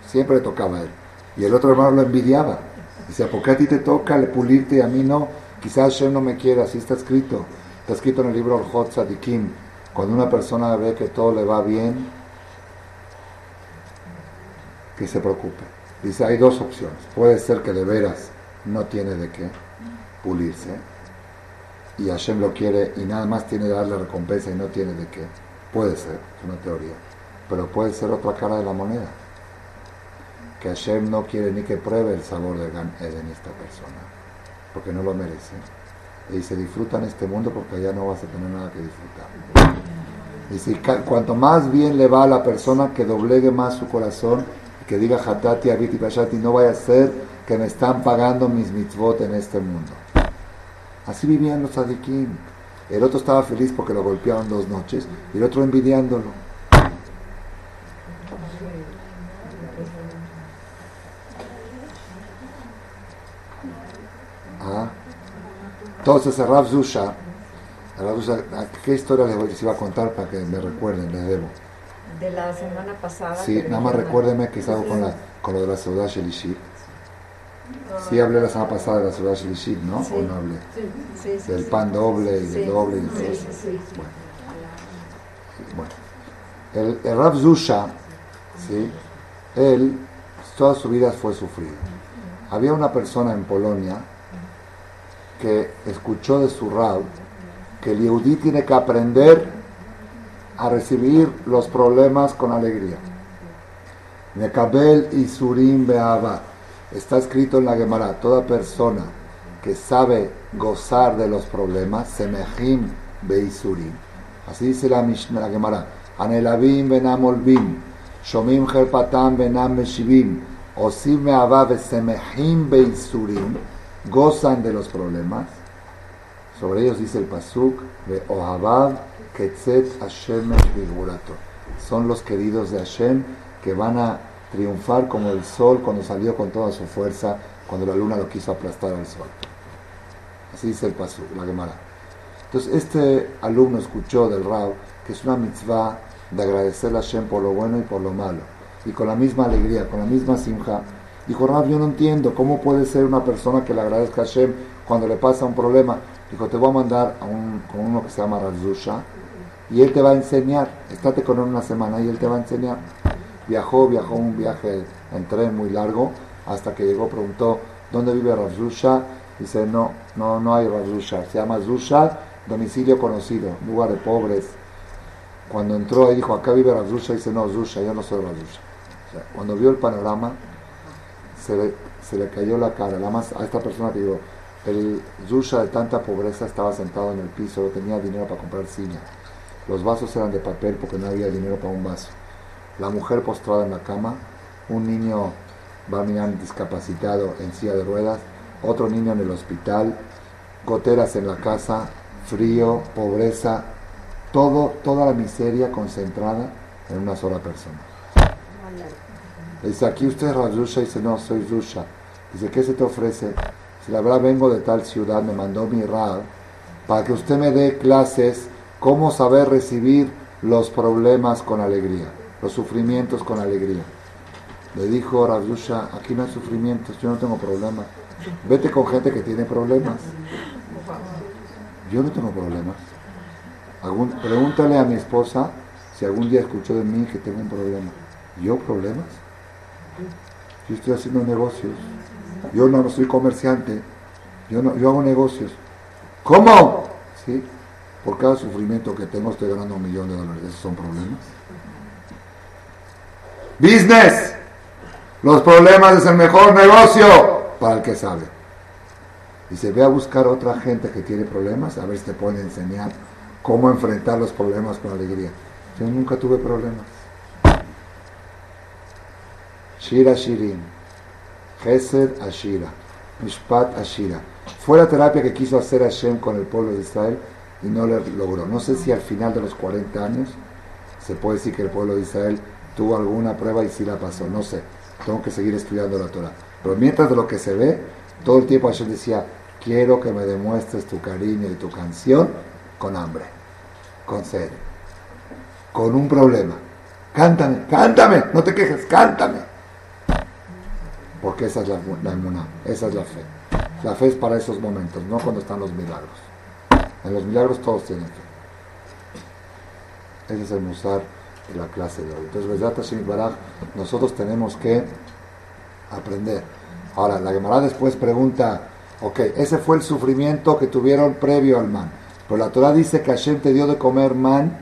Siempre le tocaba a él. Y el otro hermano lo envidiaba. Dice, ¿por qué a ti te toca el pulirte y a mí no? Quizás Hashem no me quiera, así está escrito. Está escrito en el libro Orjot Tzadikim. Cuando una persona ve que todo le va bien, que se preocupe. Dice, hay dos opciones. Puede ser que de veras no tiene de qué pulirse y Hashem lo quiere y nada más tiene que darle recompensa y no tiene de qué. Puede ser, es una teoría. Pero puede ser otra cara de la moneda. Que Hashem no quiere ni que pruebe el sabor del Gan Eden esta persona, porque no lo merece. Y dice, disfruta en este mundo porque allá no vas a tener nada que disfrutar. Dice, ca- cuanto más bien le va a la persona que doblegue más su corazón y que diga Hatati, Abiti, Pashati, no vaya a ser que me están pagando mis mitzvot en este mundo. Así vivían los tzadikim. El otro estaba feliz porque lo golpeaban dos noches y el otro envidiándolo. Ah. Entonces, el Rav Zusha, ¿qué historia les, voy, les iba a contar para que me recuerden? Les debo. De la semana pasada. Sí, nada más recuérdeme que salgo con, la, con lo de la Seudá Shelishit. Sí hablé la semana pasada de la Seudá Shelishit, ¿no? Sí. ¿O no hablé? Sí, sí, Del pan doble y Sí, del doble y de sí, todo sí, eso. sí. Bueno, el, el Rav Zusha, ¿sí? él toda su vida fue sufrido. Había una persona en Polonia que escuchó de su Rav que el Yehudí tiene que aprender a recibir los problemas con alegría. Mekabel y Surim Be'avat. Está escrito en la Gemara, toda persona que sabe gozar de los problemas, Semejim Beisurim. Así dice la la Gemara. Anelavim benam olvim, shomim herpatam benam meshivim, Osim Me'abab Semehim Beisurim, gozan de los problemas. Sobre ellos dice el Pasuk de Ohabab Ketzet Hashem Son los queridos de Hashem que van a triunfar como el sol cuando salió con toda su fuerza, cuando la luna lo quiso aplastar al sol. Así dice el Pasuk, la Gemara. Entonces, este alumno escuchó del Rao que es una mitzvah de agradecer a Hashem por lo bueno y por lo malo. Y con la misma alegría, con la misma simja. Dijo, Rab, yo no entiendo cómo puede ser una persona que le agradezca a Hashem cuando le pasa un problema. Dijo, te voy a mandar a un, con uno que se llama Razusha y él te va a enseñar. Estate con él una semana y él te va a enseñar. Viajó, viajó un viaje en tren muy largo hasta que llegó, preguntó, ¿dónde vive Razusha? Dice, no, no, no hay Razusha. Se llama Zusha domicilio conocido, lugar de pobres. Cuando entró ahí dijo, acá vive Razusha, dice, no, Zusha, yo no soy Razusha. cuando vio el panorama, se le, se le cayó la cara. La más, a esta persona que digo, el Zusha de tanta pobreza estaba sentado en el piso, no tenía dinero para comprar ciña. Los vasos eran de papel porque no había dinero para un vaso. La mujer postrada en la cama, un niño Bamian discapacitado en silla de ruedas, otro niño en el hospital, goteras en la casa, frío, pobreza, todo, toda la miseria concentrada en una sola persona. Dice, aquí usted es Razusha, dice, no, soy Zusha. Dice, ¿qué se te ofrece? Si la verdad vengo de tal ciudad, me mandó mi Rab, para que usted me dé clases, cómo saber recibir los problemas con alegría, los sufrimientos con alegría. Le dijo Razusha, aquí no hay sufrimientos, yo no tengo problemas. Vete con gente que tiene problemas. Yo no tengo problemas. pregúntale a mi esposa si algún día escuchó de mí que tengo un problema. ¿Yo problemas? Yo estoy haciendo negocios. Yo no soy comerciante. Yo, no, yo hago negocios. ¿Cómo? ¿Sí? Por cada sufrimiento que tengo estoy ganando un millón de dólares. ¿Esos son problemas? Business. Los problemas es el mejor negocio para el que sabe. Y se ve a buscar otra gente que tiene problemas, a ver si te pueden enseñar cómo enfrentar los problemas con alegría. Yo nunca tuve problemas. Shira Shirin, Gesed Ashira, Mishpat Ashira. Fue la terapia que quiso hacer Hashem con el pueblo de Israel y no lo logró. No sé si al final de los 40 años se puede decir que el pueblo de Israel tuvo alguna prueba y si la pasó. No sé, tengo que seguir estudiando la Torah. Pero mientras de lo que se ve, todo el tiempo Hashem decía, quiero que me demuestres tu cariño y tu canción con hambre, con sed, con un problema. Cántame, cántame, no te quejes, cántame. Porque esa es la, la esa es la fe. La fe es para esos momentos, no cuando están los milagros. En los milagros todos tienen fe. Ese es el musar de la clase de hoy. Entonces, nosotros tenemos que aprender. Ahora, la Gemara después pregunta, Ok, ese fue el sufrimiento que tuvieron previo al man. Pero la Torah dice que Hashem te dio de comer man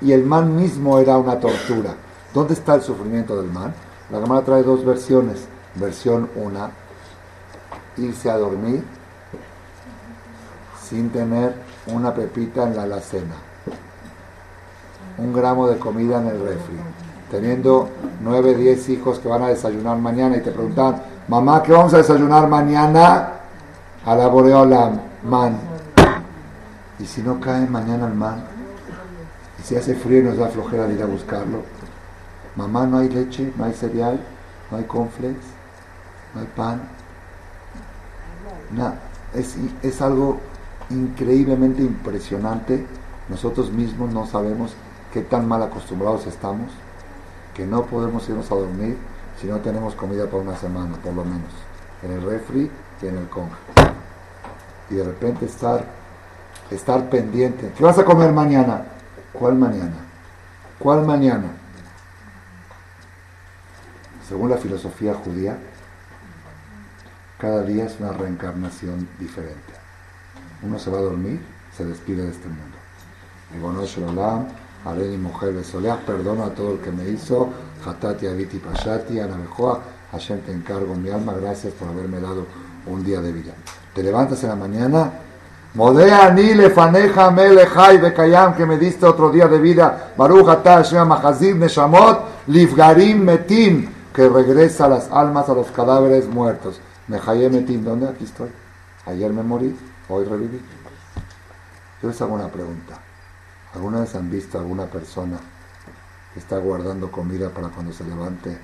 y el man mismo era una tortura. ¿Dónde está el sufrimiento del man? La Gemara trae dos versiones. Versión una, irse a dormir sin tener una pepita en la alacena, un gramo de comida en el refri, teniendo nueve, diez hijos que van a desayunar mañana y te preguntan, mamá, ¿qué vamos a desayunar mañana? a la boreola man. Y si no cae mañana el man, y si hace frío y nos da flojera de ir a buscarlo, mamá, no hay leche, no hay cereal, no hay conflex, no hay pan. Nada. Es, es algo increíblemente impresionante. Nosotros mismos no sabemos qué tan mal acostumbrados estamos, que no podemos irnos a dormir si no tenemos comida para una semana, por lo menos, en el refri y en el conge y de repente estar, estar pendiente. ¿Qué vas a comer mañana? ¿Cuál mañana? ¿Cuál mañana? Según la filosofía judía, cada día es una reencarnación diferente. Uno se va a dormir, se despide de este mundo. Shalom, haré mi mujer de soleá, perdono a todo el que me hizo, Hatati, Aviti, Pashati, Anabejoa, Hashem te encargo mi alma, gracias por haberme dado un día de vida te levantas en la mañana, Modea ni lefaneja melejai bekayam que me diste otro día de vida. Baruch Hashem mahazim neshamot livgarim metim. que regresa las almas a los cadáveres muertos. Metim, ¿dónde? Aquí estoy. Ayer me morí, hoy reviví. Yo les hago una pregunta. ¿Alguna vez han visto a alguna persona que está guardando comida para cuando se levante?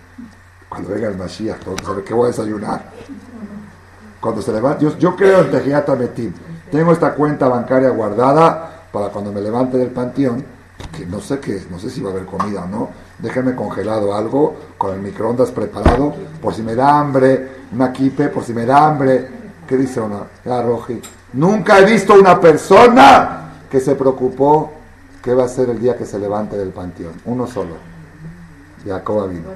Cuando venga el Mashiach, todo sabe qué voy a desayunar. Cuando se levante, yo, yo creo en Tejiata Metim. Tengo esta cuenta bancaria guardada para cuando me levante del panteón, que no sé qué es, no sé si va a haber comida o no. Déjenme congelado algo con el microondas preparado por si me da hambre, una kipe, por si me da hambre. ¿Qué dice una? Ya, Roji. Nunca he visto una persona que se preocupó qué va a ser el día que se levante del panteón. Uno solo. Jacob vino.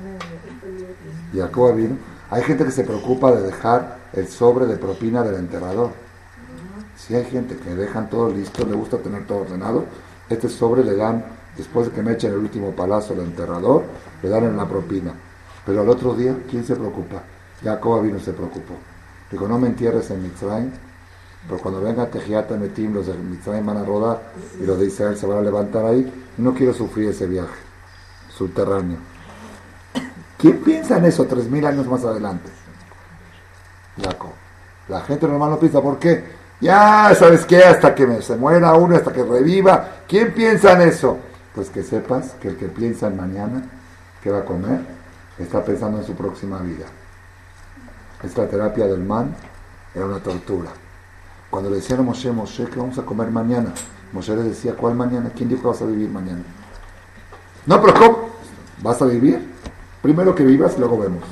Jacob vino. Hay gente que se preocupa de dejar el sobre de propina del enterrador. Si hay gente que dejan todo listo, le gusta tener todo ordenado, este sobre le dan, después de que me echen el último palazo al enterrador, le dan en la propina. Pero al otro día, ¿quién se preocupa? Jacob vino se preocupó. Digo, no me entierres en Mitzrayim, pero cuando venga Tejiata Metim, los de Mitzrayim van a rodar y los de Israel se van a levantar ahí. No quiero sufrir ese viaje subterráneo. ¿Quién piensa en eso tres mil años más adelante? Jacob. La gente normal no piensa, ¿por qué? Ya, ¿sabes qué? Hasta que se muera uno, hasta que reviva. ¿Quién piensa en eso? Pues que sepas que el que piensa en mañana, que va a comer, está pensando en su próxima vida. Esta terapia del man era una tortura. Cuando le decían a Moshe, Moshe, ¿qué vamos a comer mañana? Moshe le decía, ¿cuál mañana? ¿Quién dijo que vas a vivir mañana? No, pero ¿cómo? ¿Vas a vivir? Primero que vivas, luego vemos.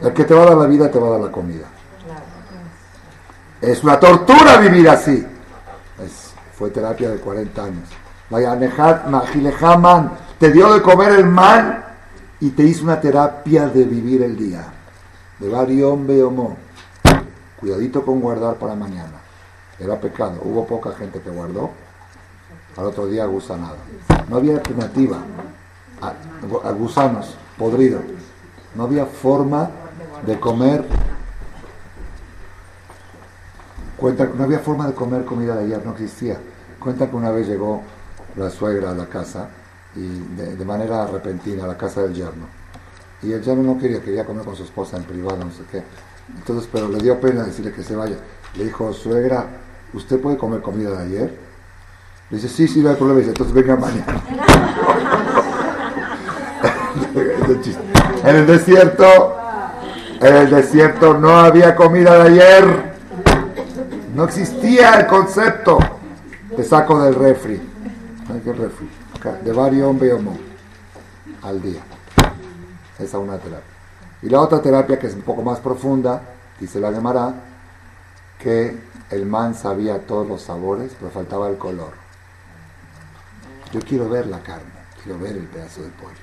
El que te va a dar la vida te va a dar la comida. Es una tortura vivir así. fue terapia de 40 años. Vaya, te dio de comer el mal y te hizo una terapia de vivir el día. De varios homo. Cuidadito con guardar para mañana. Era pecado. Hubo poca gente que guardó. Al otro día gusanado. No había alternativa. A, gusanos, podridos. No había forma de comer. Cuenta, no había forma de comer comida de ayer, no existía. Cuenta que una vez llegó la suegra a la casa y de, manera repentina a la casa del yerno. Y el yerno no quería, quería comer con su esposa en privado, no sé qué. Entonces, pero le dio pena decirle que se vaya. Le dijo, suegra, ¿usted puede comer comida de ayer? Le dice, sí, sí, no hay problema. Dice, entonces venga mañana. [laughs] en el desierto, en el desierto no había comida de ayer. No existía el concepto. Te saco del refri. ¿Qué refri? De varios hombres al día. Esa es una terapia. Y la otra terapia que es un poco más profunda, dice la Gemara, que el man sabía todos los sabores, pero faltaba el color. Yo quiero ver la carne, quiero ver el pedazo de pollo.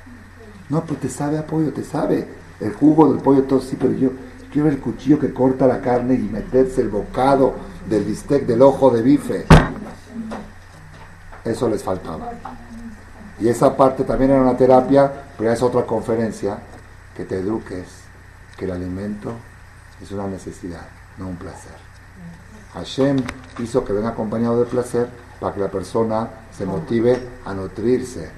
No, pues te sabe a pollo, te sabe el jugo del pollo, todo sí, pero yo quiero el cuchillo que corta la carne y meterse el bocado del bistec, del ojo de bife. Eso les faltaba. Y esa parte también era una terapia, pero es otra conferencia que te eduques que el alimento es una necesidad, no un placer. Hashem hizo que venga acompañado de placer para que la persona se motive a nutrirse,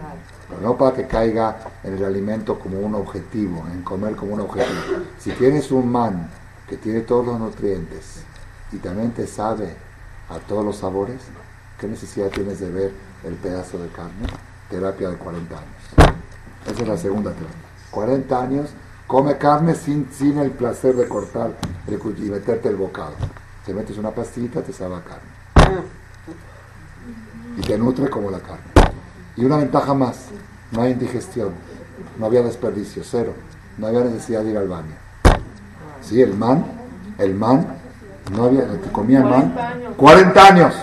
pero no para que caiga en el alimento como un objetivo, en comer como un objetivo. Si tienes un man que tiene todos los nutrientes y también te sabe a todos los sabores, ¿qué necesidad tienes de ver el pedazo de carne? Terapia de 40 años. Esa es la segunda terapia. 40 años, come carne sin, sin el placer de cortar y meterte el bocado. Te metes una pastita, te sabe a carne. Y te nutre como la carne. Y una ventaja más, no hay indigestión, no había desperdicio, cero. No había necesidad de ir al baño. Sí, el man, el man, no había, que comía el man, 40 años.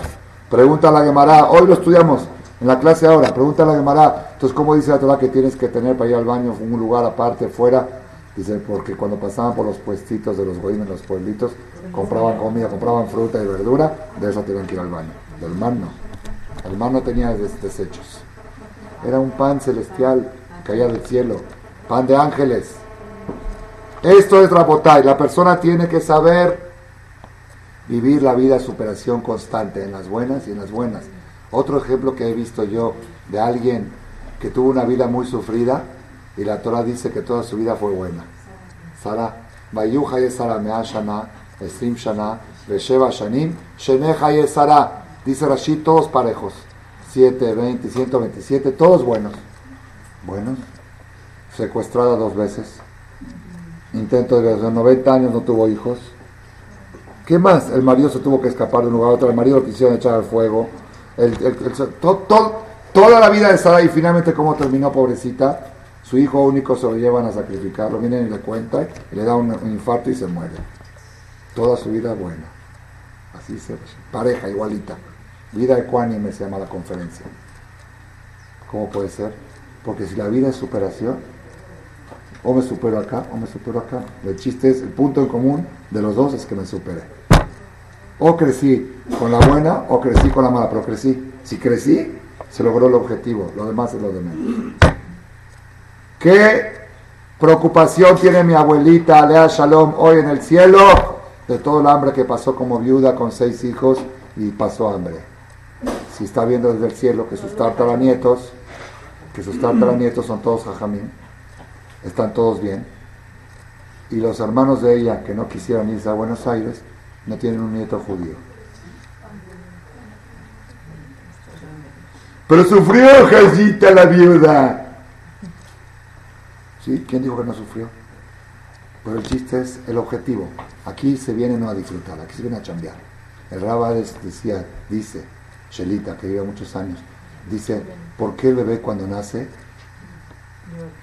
Pregunta a la Gemara, hoy lo estudiamos en la clase ahora, pregunta a la Gemara, entonces, ¿cómo dice la Torah que tienes que tener para ir al baño un lugar aparte, fuera? Dice, porque cuando pasaban por los puestitos de los en los pueblitos, compraban comida, compraban fruta y verdura, de eso tenían que ir al baño. Del man no. El man no tenía desechos. Era un pan celestial, caía del cielo, pan de ángeles. Esto es Rabotay. La persona tiene que saber vivir la vida superación constante, en las buenas y en las buenas. Otro ejemplo que he visto yo de alguien que tuvo una vida muy sufrida, Y la Torah dice que toda su vida fue buena. Sara, Sara Mea Shana, Shana, Shanim, Sheneja Sara. Dice Rashid, todos parejos. 7, 20, 127, todos buenos. Buenos. Secuestrada dos veces. Intento de 90 años, no tuvo hijos. ¿Qué más? El marido se tuvo que escapar de un lugar a otro. El marido lo quisieron echar al fuego. Toda la vida de Sara y finalmente cómo terminó, pobrecita. Su hijo único se lo llevan a sacrificarlo. Vienen y le cuentan le da un, infarto y se muere. Toda su vida buena. Así se pareja igualita. Vida ecuánime se llama la conferencia. ¿Cómo puede ser? Porque si la vida es superación, o me supero acá o me supero acá. El chiste es, el punto en común de los dos es que me supere. O crecí con la buena o crecí con la mala, pero crecí. Si crecí, se logró el objetivo, lo demás es lo de menos. ¿Qué preocupación tiene mi abuelita Lea Shalom hoy en el cielo? De todo el hambre que pasó como viuda con seis hijos y pasó hambre. Si está viendo desde el cielo que sus tartaranietos, que sus tartaranietos son todos jajamín, están todos bien. Y los hermanos de ella que no quisieran irse a Buenos Aires no tienen un nieto judío. Pero sufrió Jacita la viuda. ¿Sí? ¿Quién dijo que no sufrió? Pero el chiste es el objetivo. Aquí se viene no a disfrutar, aquí se viene a chambear. El Rabades decía, dice, Shelita, que vive muchos años, dice, ¿por qué el bebé cuando nace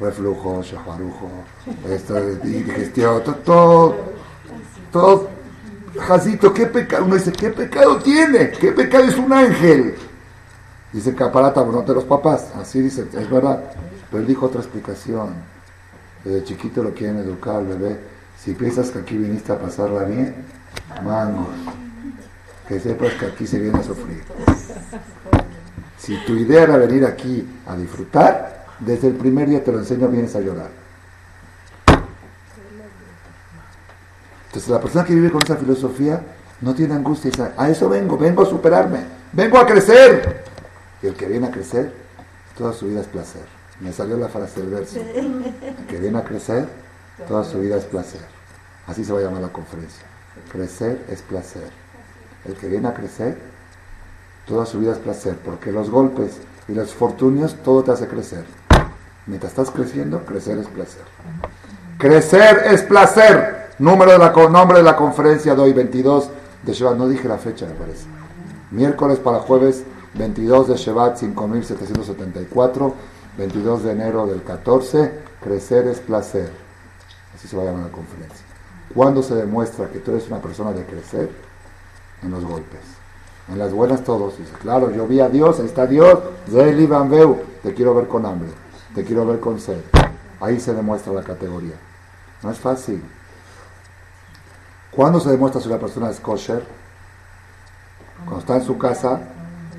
reflujo, shaharujo, esto digestión, todo, todo, Jacito, ¿qué pecado? Uno dice, ¿qué pecado tiene? ¿Qué pecado es un ángel? Dice Caparata, no de los papás, así dice, es verdad. Pero él dijo otra explicación. Desde chiquito lo quieren educar al bebé. Si piensas que aquí viniste a pasarla bien, mangos. Que sepas que aquí se viene a sufrir. Si tu idea era venir aquí a disfrutar, desde el primer día te lo enseño, vienes a llorar. Entonces la persona que vive con esa filosofía no tiene angustia dice, a eso vengo, vengo a superarme, vengo a crecer. Y el que viene a crecer, toda su vida es placer. Me salió la frase del verso. El que viene a crecer, toda su vida es placer. Así se va a llamar la conferencia. Crecer es placer. El que viene a crecer, toda su vida es placer, porque los golpes y los fortunios todo te hace crecer. Mientras estás creciendo, crecer es placer. Crecer es placer. Número de la, nombre de la conferencia de hoy, 22 de Shevat. No dije la fecha, me parece. Miércoles para jueves, 22 de Shevat, 5774. 22 de enero del 14. Crecer es placer. Así se va a llamar la conferencia. ¿Cuándo se demuestra que tú eres una persona de crecer? En los golpes. En las buenas todos. Dice, claro, yo vi a Dios, ahí está Dios. Te quiero ver con hambre te quiero ver con sed. Ahí se demuestra la categoría. No es fácil. ¿Cuándo se demuestra si una persona es kosher? Cuando está en su casa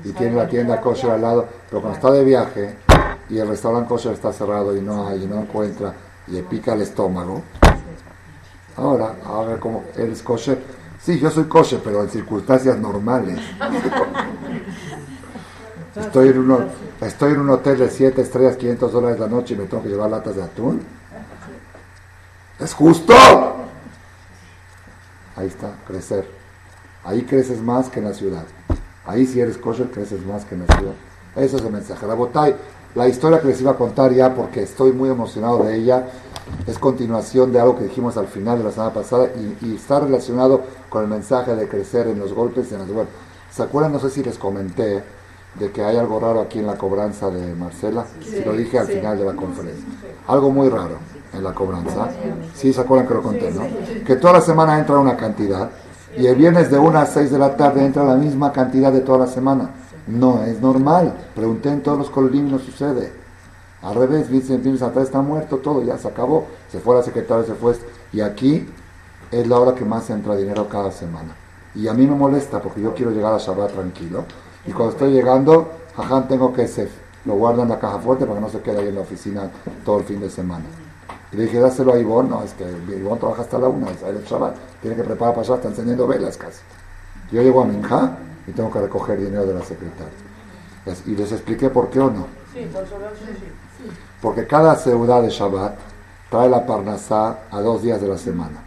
y tiene la tienda kosher al lado, pero cuando está de viaje y el restaurante kosher está cerrado y no hay, y no encuentra, y le pica el estómago. Ahora, a ver cómo eres kosher. Sí, yo soy kosher, pero en circunstancias normales. Estoy en, estoy en un hotel de 7 estrellas, 500 dólares la noche y me tengo que llevar latas de atún. ¿Es justo? Ahí está, crecer. Ahí creces más que en la ciudad. Ahí si eres kosher creces más que en la ciudad. Ese es el mensaje. La botay, la historia que les iba a contar ya porque estoy muy emocionado de ella, es continuación de algo que dijimos al final de la semana pasada y, está relacionado con el mensaje de crecer en los golpes y en las bueno, ¿Se acuerdan? No sé si les comenté de que hay algo raro aquí en la cobranza de Marcela. si lo dije al final de la conferencia. Algo muy raro en la cobranza. Sí, se acuerdan que lo conté, ¿no? Que toda la semana entra una cantidad y el viernes de 1 a 6 de la tarde entra la misma cantidad de toda la semana. No es normal. Pregunté en todos los coliving, no sucede. Al revés, dicen, atrás está muerto, todo, ya se acabó. Se fue la secretaria, se fue. Y aquí es la hora que más entra dinero cada semana. Y a mí me molesta porque yo quiero llegar a Shabbat tranquilo. Y cuando estoy llegando, jaján, tengo que ser. Lo guardo en la caja fuerte para que no se quede ahí en la oficina todo el fin de semana. Y le dije, dáselo a Ivonne. No, es que Ivonne trabaja hasta la una, es el Shabbat. Tiene que preparar para allá, está encendiendo velas casi. Yo llego a Minja y tengo que recoger dinero de la secretaria. Y les expliqué por qué o no. Sí, por sí, sí. Porque cada ciudad de Shabbat trae la parnasá a dos días de la semana.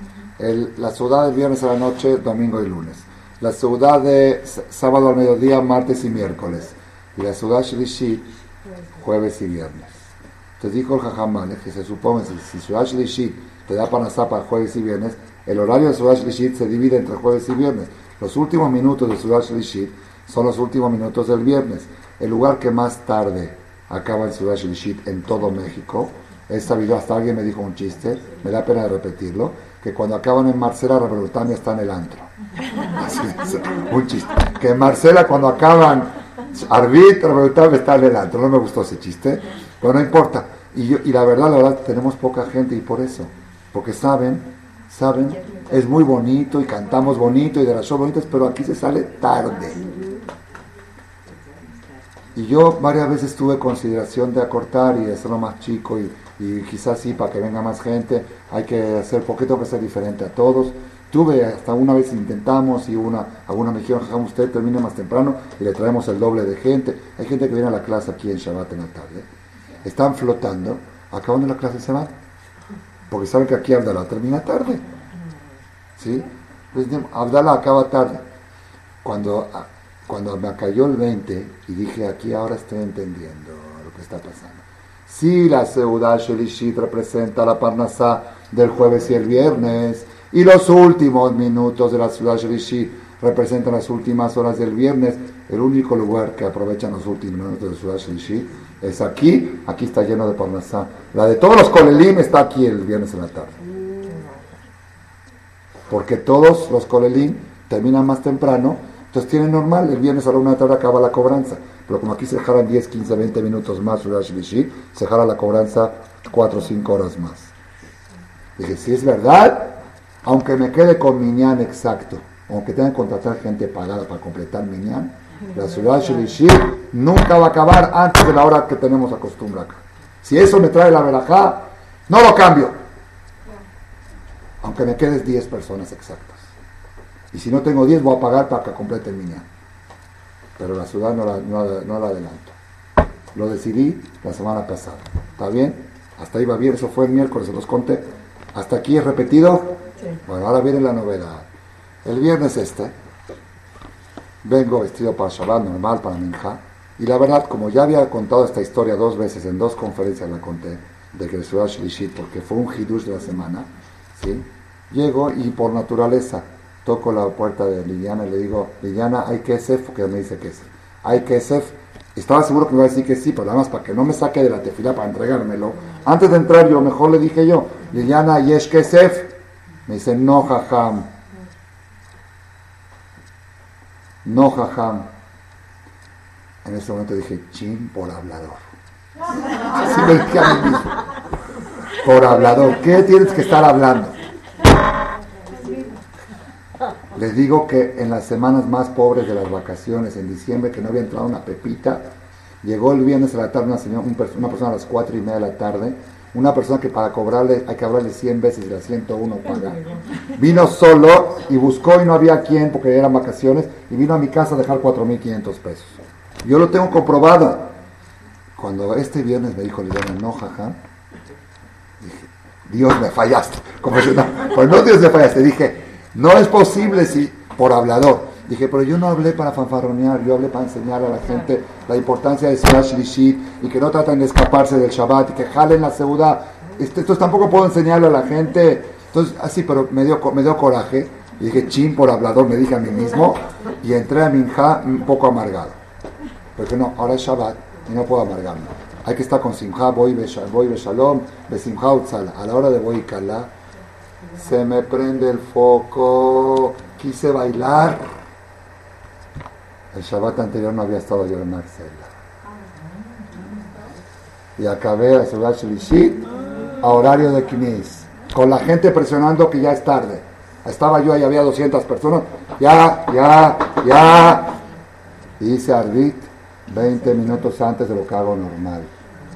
La ciudad del viernes a la noche, domingo y lunes. La ciudad de sábado al mediodía, martes y miércoles. Y la ciudad Shlishi, jueves y viernes. Entonces dijo el Jajamale que se supone que si ciudad Shlishi te da parnasá para jueves y viernes, el horario de ciudad Shlishi se divide entre jueves y viernes. Los últimos minutos de ciudad Shlishi son los últimos minutos del viernes. El lugar que más tarde acaba en ciudad Shlishi en todo México es sabido, hasta alguien me dijo un chiste, me da pena de repetirlo, que cuando acaban en Marcela, Revolutania está en el antro. [laughs] Así es, un chiste. Que en Marcela cuando acaban Arbit, Revolutania está en el antro. No me gustó ese chiste, pero no importa. Y, yo, y la verdad, la verdad, tenemos poca gente y por eso. Porque saben, saben, es muy bonito y cantamos bonito y de las shows bonitas, pero aquí se sale tarde. Y yo varias veces tuve consideración de acortar y hacerlo más chico y, y quizás sí, para que venga más gente, hay que hacer, porque tengo que ser diferente a todos. Tuve, hasta una vez intentamos y una, alguna me dijeron, "Jajam, usted termine más temprano y le traemos el doble de gente. Hay gente que viene a la clase aquí en Shabbat en la tarde, están flotando, acabando la clase se van, porque saben que aquí Abdalá termina tarde. ¿Sí? Acaba tarde. Cuando, cuando me cayó el 20 y dije, aquí ahora estoy entendiendo lo que está pasando. Si la Seudah Shelishit representa la Parnasá del jueves y el viernes, y los últimos minutos de la ciudad Shelishit representan las últimas horas del viernes, el único lugar que aprovechan los últimos minutos de ciudad Shelishit es aquí, aquí está lleno de Parnasá. La de todos los Kolelim está aquí el viernes en la tarde. Porque todos los Kolelim terminan más temprano, entonces tienen normal, el viernes a la una de la tarde acaba la cobranza. Pero como aquí se jalan 10, 15, 20 minutos más, se jala la cobranza 4 o 5 horas más. Dije, si es verdad, aunque me quede con Minyan exacto, aunque tenga que contratar gente pagada para completar Minyan, la ciudad Shlishi nunca va a acabar antes de la hora que tenemos acostumbrada acá. Si eso me trae la verajá, no lo cambio. Aunque me quedes 10 personas exactas. Y si no tengo 10, voy a pagar para que complete el Minyan. Pero la ciudad no la, no, la, no la adelanto. Lo decidí la semana pasada. ¿Está bien? Hasta ahí va bien, eso fue el miércoles, se los conté. ¿Hasta aquí es repetido? Sí. Bueno, ahora viene la novedad. El viernes este, vengo vestido para Shabbat, normal, para Minja. Y la verdad, como ya había contado esta historia dos veces, en dos conferencias la conté, de que Shlishit, porque fue un hidush de la semana, ¿sí? Llego y por naturaleza toco la puerta de Liliana y le digo, Liliana, ¿hay kesef? Porque me dice kesef. ¿Hay kesef? Estaba seguro que me iba a decir que sí, pero nada más para que no me saque de la tefila para entregármelo. Antes de entrar yo, mejor le dije yo, Liliana, ¿yesh kesef? Me dice, no, jajam. No, jajam. En ese momento dije, chin por hablador. Así me dije a mí mismo. Por hablador. ¿Qué tienes que estar hablando? Les digo que en las semanas más pobres de las vacaciones, en diciembre, que no había entrado una pepita, llegó el viernes a la tarde una, señora, una persona a las cuatro y media de la tarde, una persona que para cobrarle hay que hablarle 100 veces y la 101 paga. Vino solo y buscó y no había quien porque eran vacaciones y vino a mi casa a dejar 4.500 pesos. Yo lo tengo comprobado. Cuando este viernes me dijo Liliana, no, jaja, dije, Dios me fallaste. Como si no, pues no Dios me fallaste. Dije, no es posible si por hablador. Dije, pero yo no hablé para fanfarronear, yo hablé para enseñar a la gente la importancia de Sirah Shlishit y que no traten de escaparse del Shabbat y que jalen la. Este, entonces tampoco puedo enseñarle a la gente. Entonces, así, pero me dio, me dio coraje. Y dije, chin por hablador, me dije a mí mismo. Y entré a Minja un poco amargado. Porque no, ahora es Shabbat y no puedo amargarme. Hay que estar con Simha, voy voy beshalom, besimha utzala. A la hora de voy kala, se me prende el foco, quise bailar. El Shabbat anterior no había estado yo en Marcela. Y acabé a Ciudad Shlishit a horario de Knis, con la gente presionando que ya es tarde. Estaba yo ahí, había 200 personas. Ya, ya, ya. Y hice Arbit 20 minutos antes de lo que hago normal.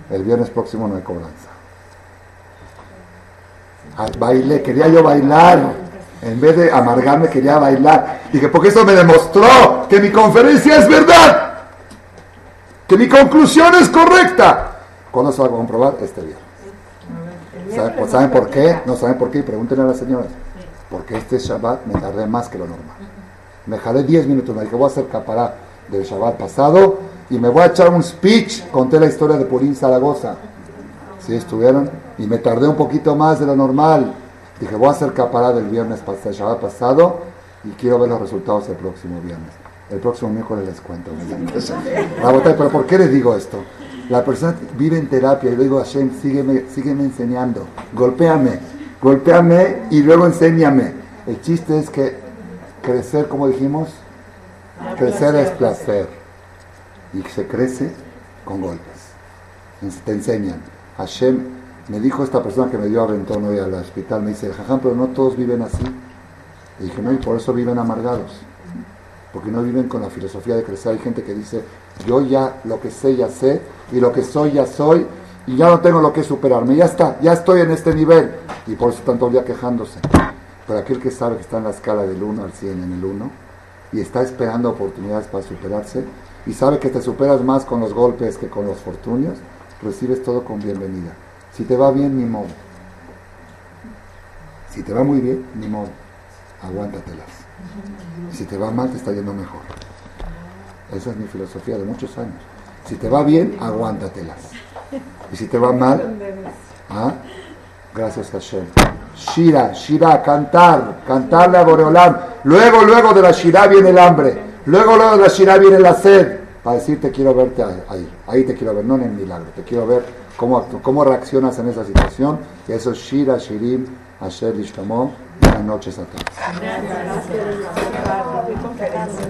El viernes próximo no hay cobranza. Bailé, quería yo bailar. En vez de amargarme, quería bailar. Dije, porque eso me demostró que mi conferencia es verdad. que mi conclusión es correcta. ¿Cuándo se va a comprobar? Este. ¿Saben, pues, ¿saben por qué? No saben por qué. Pregúntenle a las señoras. Porque este Shabbat me tardé más que lo normal. Me jalé 10 minutos. Me dije, voy a hacer capará del Shabbat pasado y me voy a echar un speech. Conté la historia de Purín Zaragoza. ¿Sí estuvieron? Y me tardé un poquito más de lo normal. Dije, voy a hacer capará del viernes pasado, Shabbat pasado y quiero ver los resultados el próximo viernes. El próximo miércoles les cuento. Pero ¿por qué les digo esto? La persona vive en terapia y le digo a Hashem, sígueme, sígueme enseñando, golpéame, golpéame y luego enséñame. El chiste es que crecer, como dijimos, crecer es placer. Y se crece con golpes. Te enseñan. Hashem, me dijo esta persona que me dio aventón hoy al hospital, me dice, jajam, pero no todos viven así. Y dije, no, y por eso viven amargados. Porque no viven con la filosofía de crecer. Hay gente que dice, yo ya lo que sé, ya sé, y lo que soy, ya soy, y ya no tengo lo que superarme. Ya está, ya estoy en este nivel. Y por eso están día quejándose. Pero aquel que sabe que está en la escala del 1 al 100 en el 1, y está esperando oportunidades para superarse, y sabe que te superas más con los golpes que con los fortunios, recibes todo con bienvenida. Si te va bien, ni modo. Si te va muy bien, ni modo. Aguántatelas. Si te va mal, te está yendo mejor. Esa es mi filosofía de muchos años. Si te va bien, aguántatelas. Y si te va mal, ¿ah? gracias Hashem. Shira, Shira, cantar, cantarle a Boreolam. Luego, luego de la Shira viene el hambre. Luego, luego de la Shira viene la sed. Para decirte quiero verte ahí. Ahí te quiero ver, no en el milagro. Te quiero ver cómo, cómo reaccionas en esa situación. Y eso es Shira, Shirim, Asher Lishtamó. Buenas noches a todos.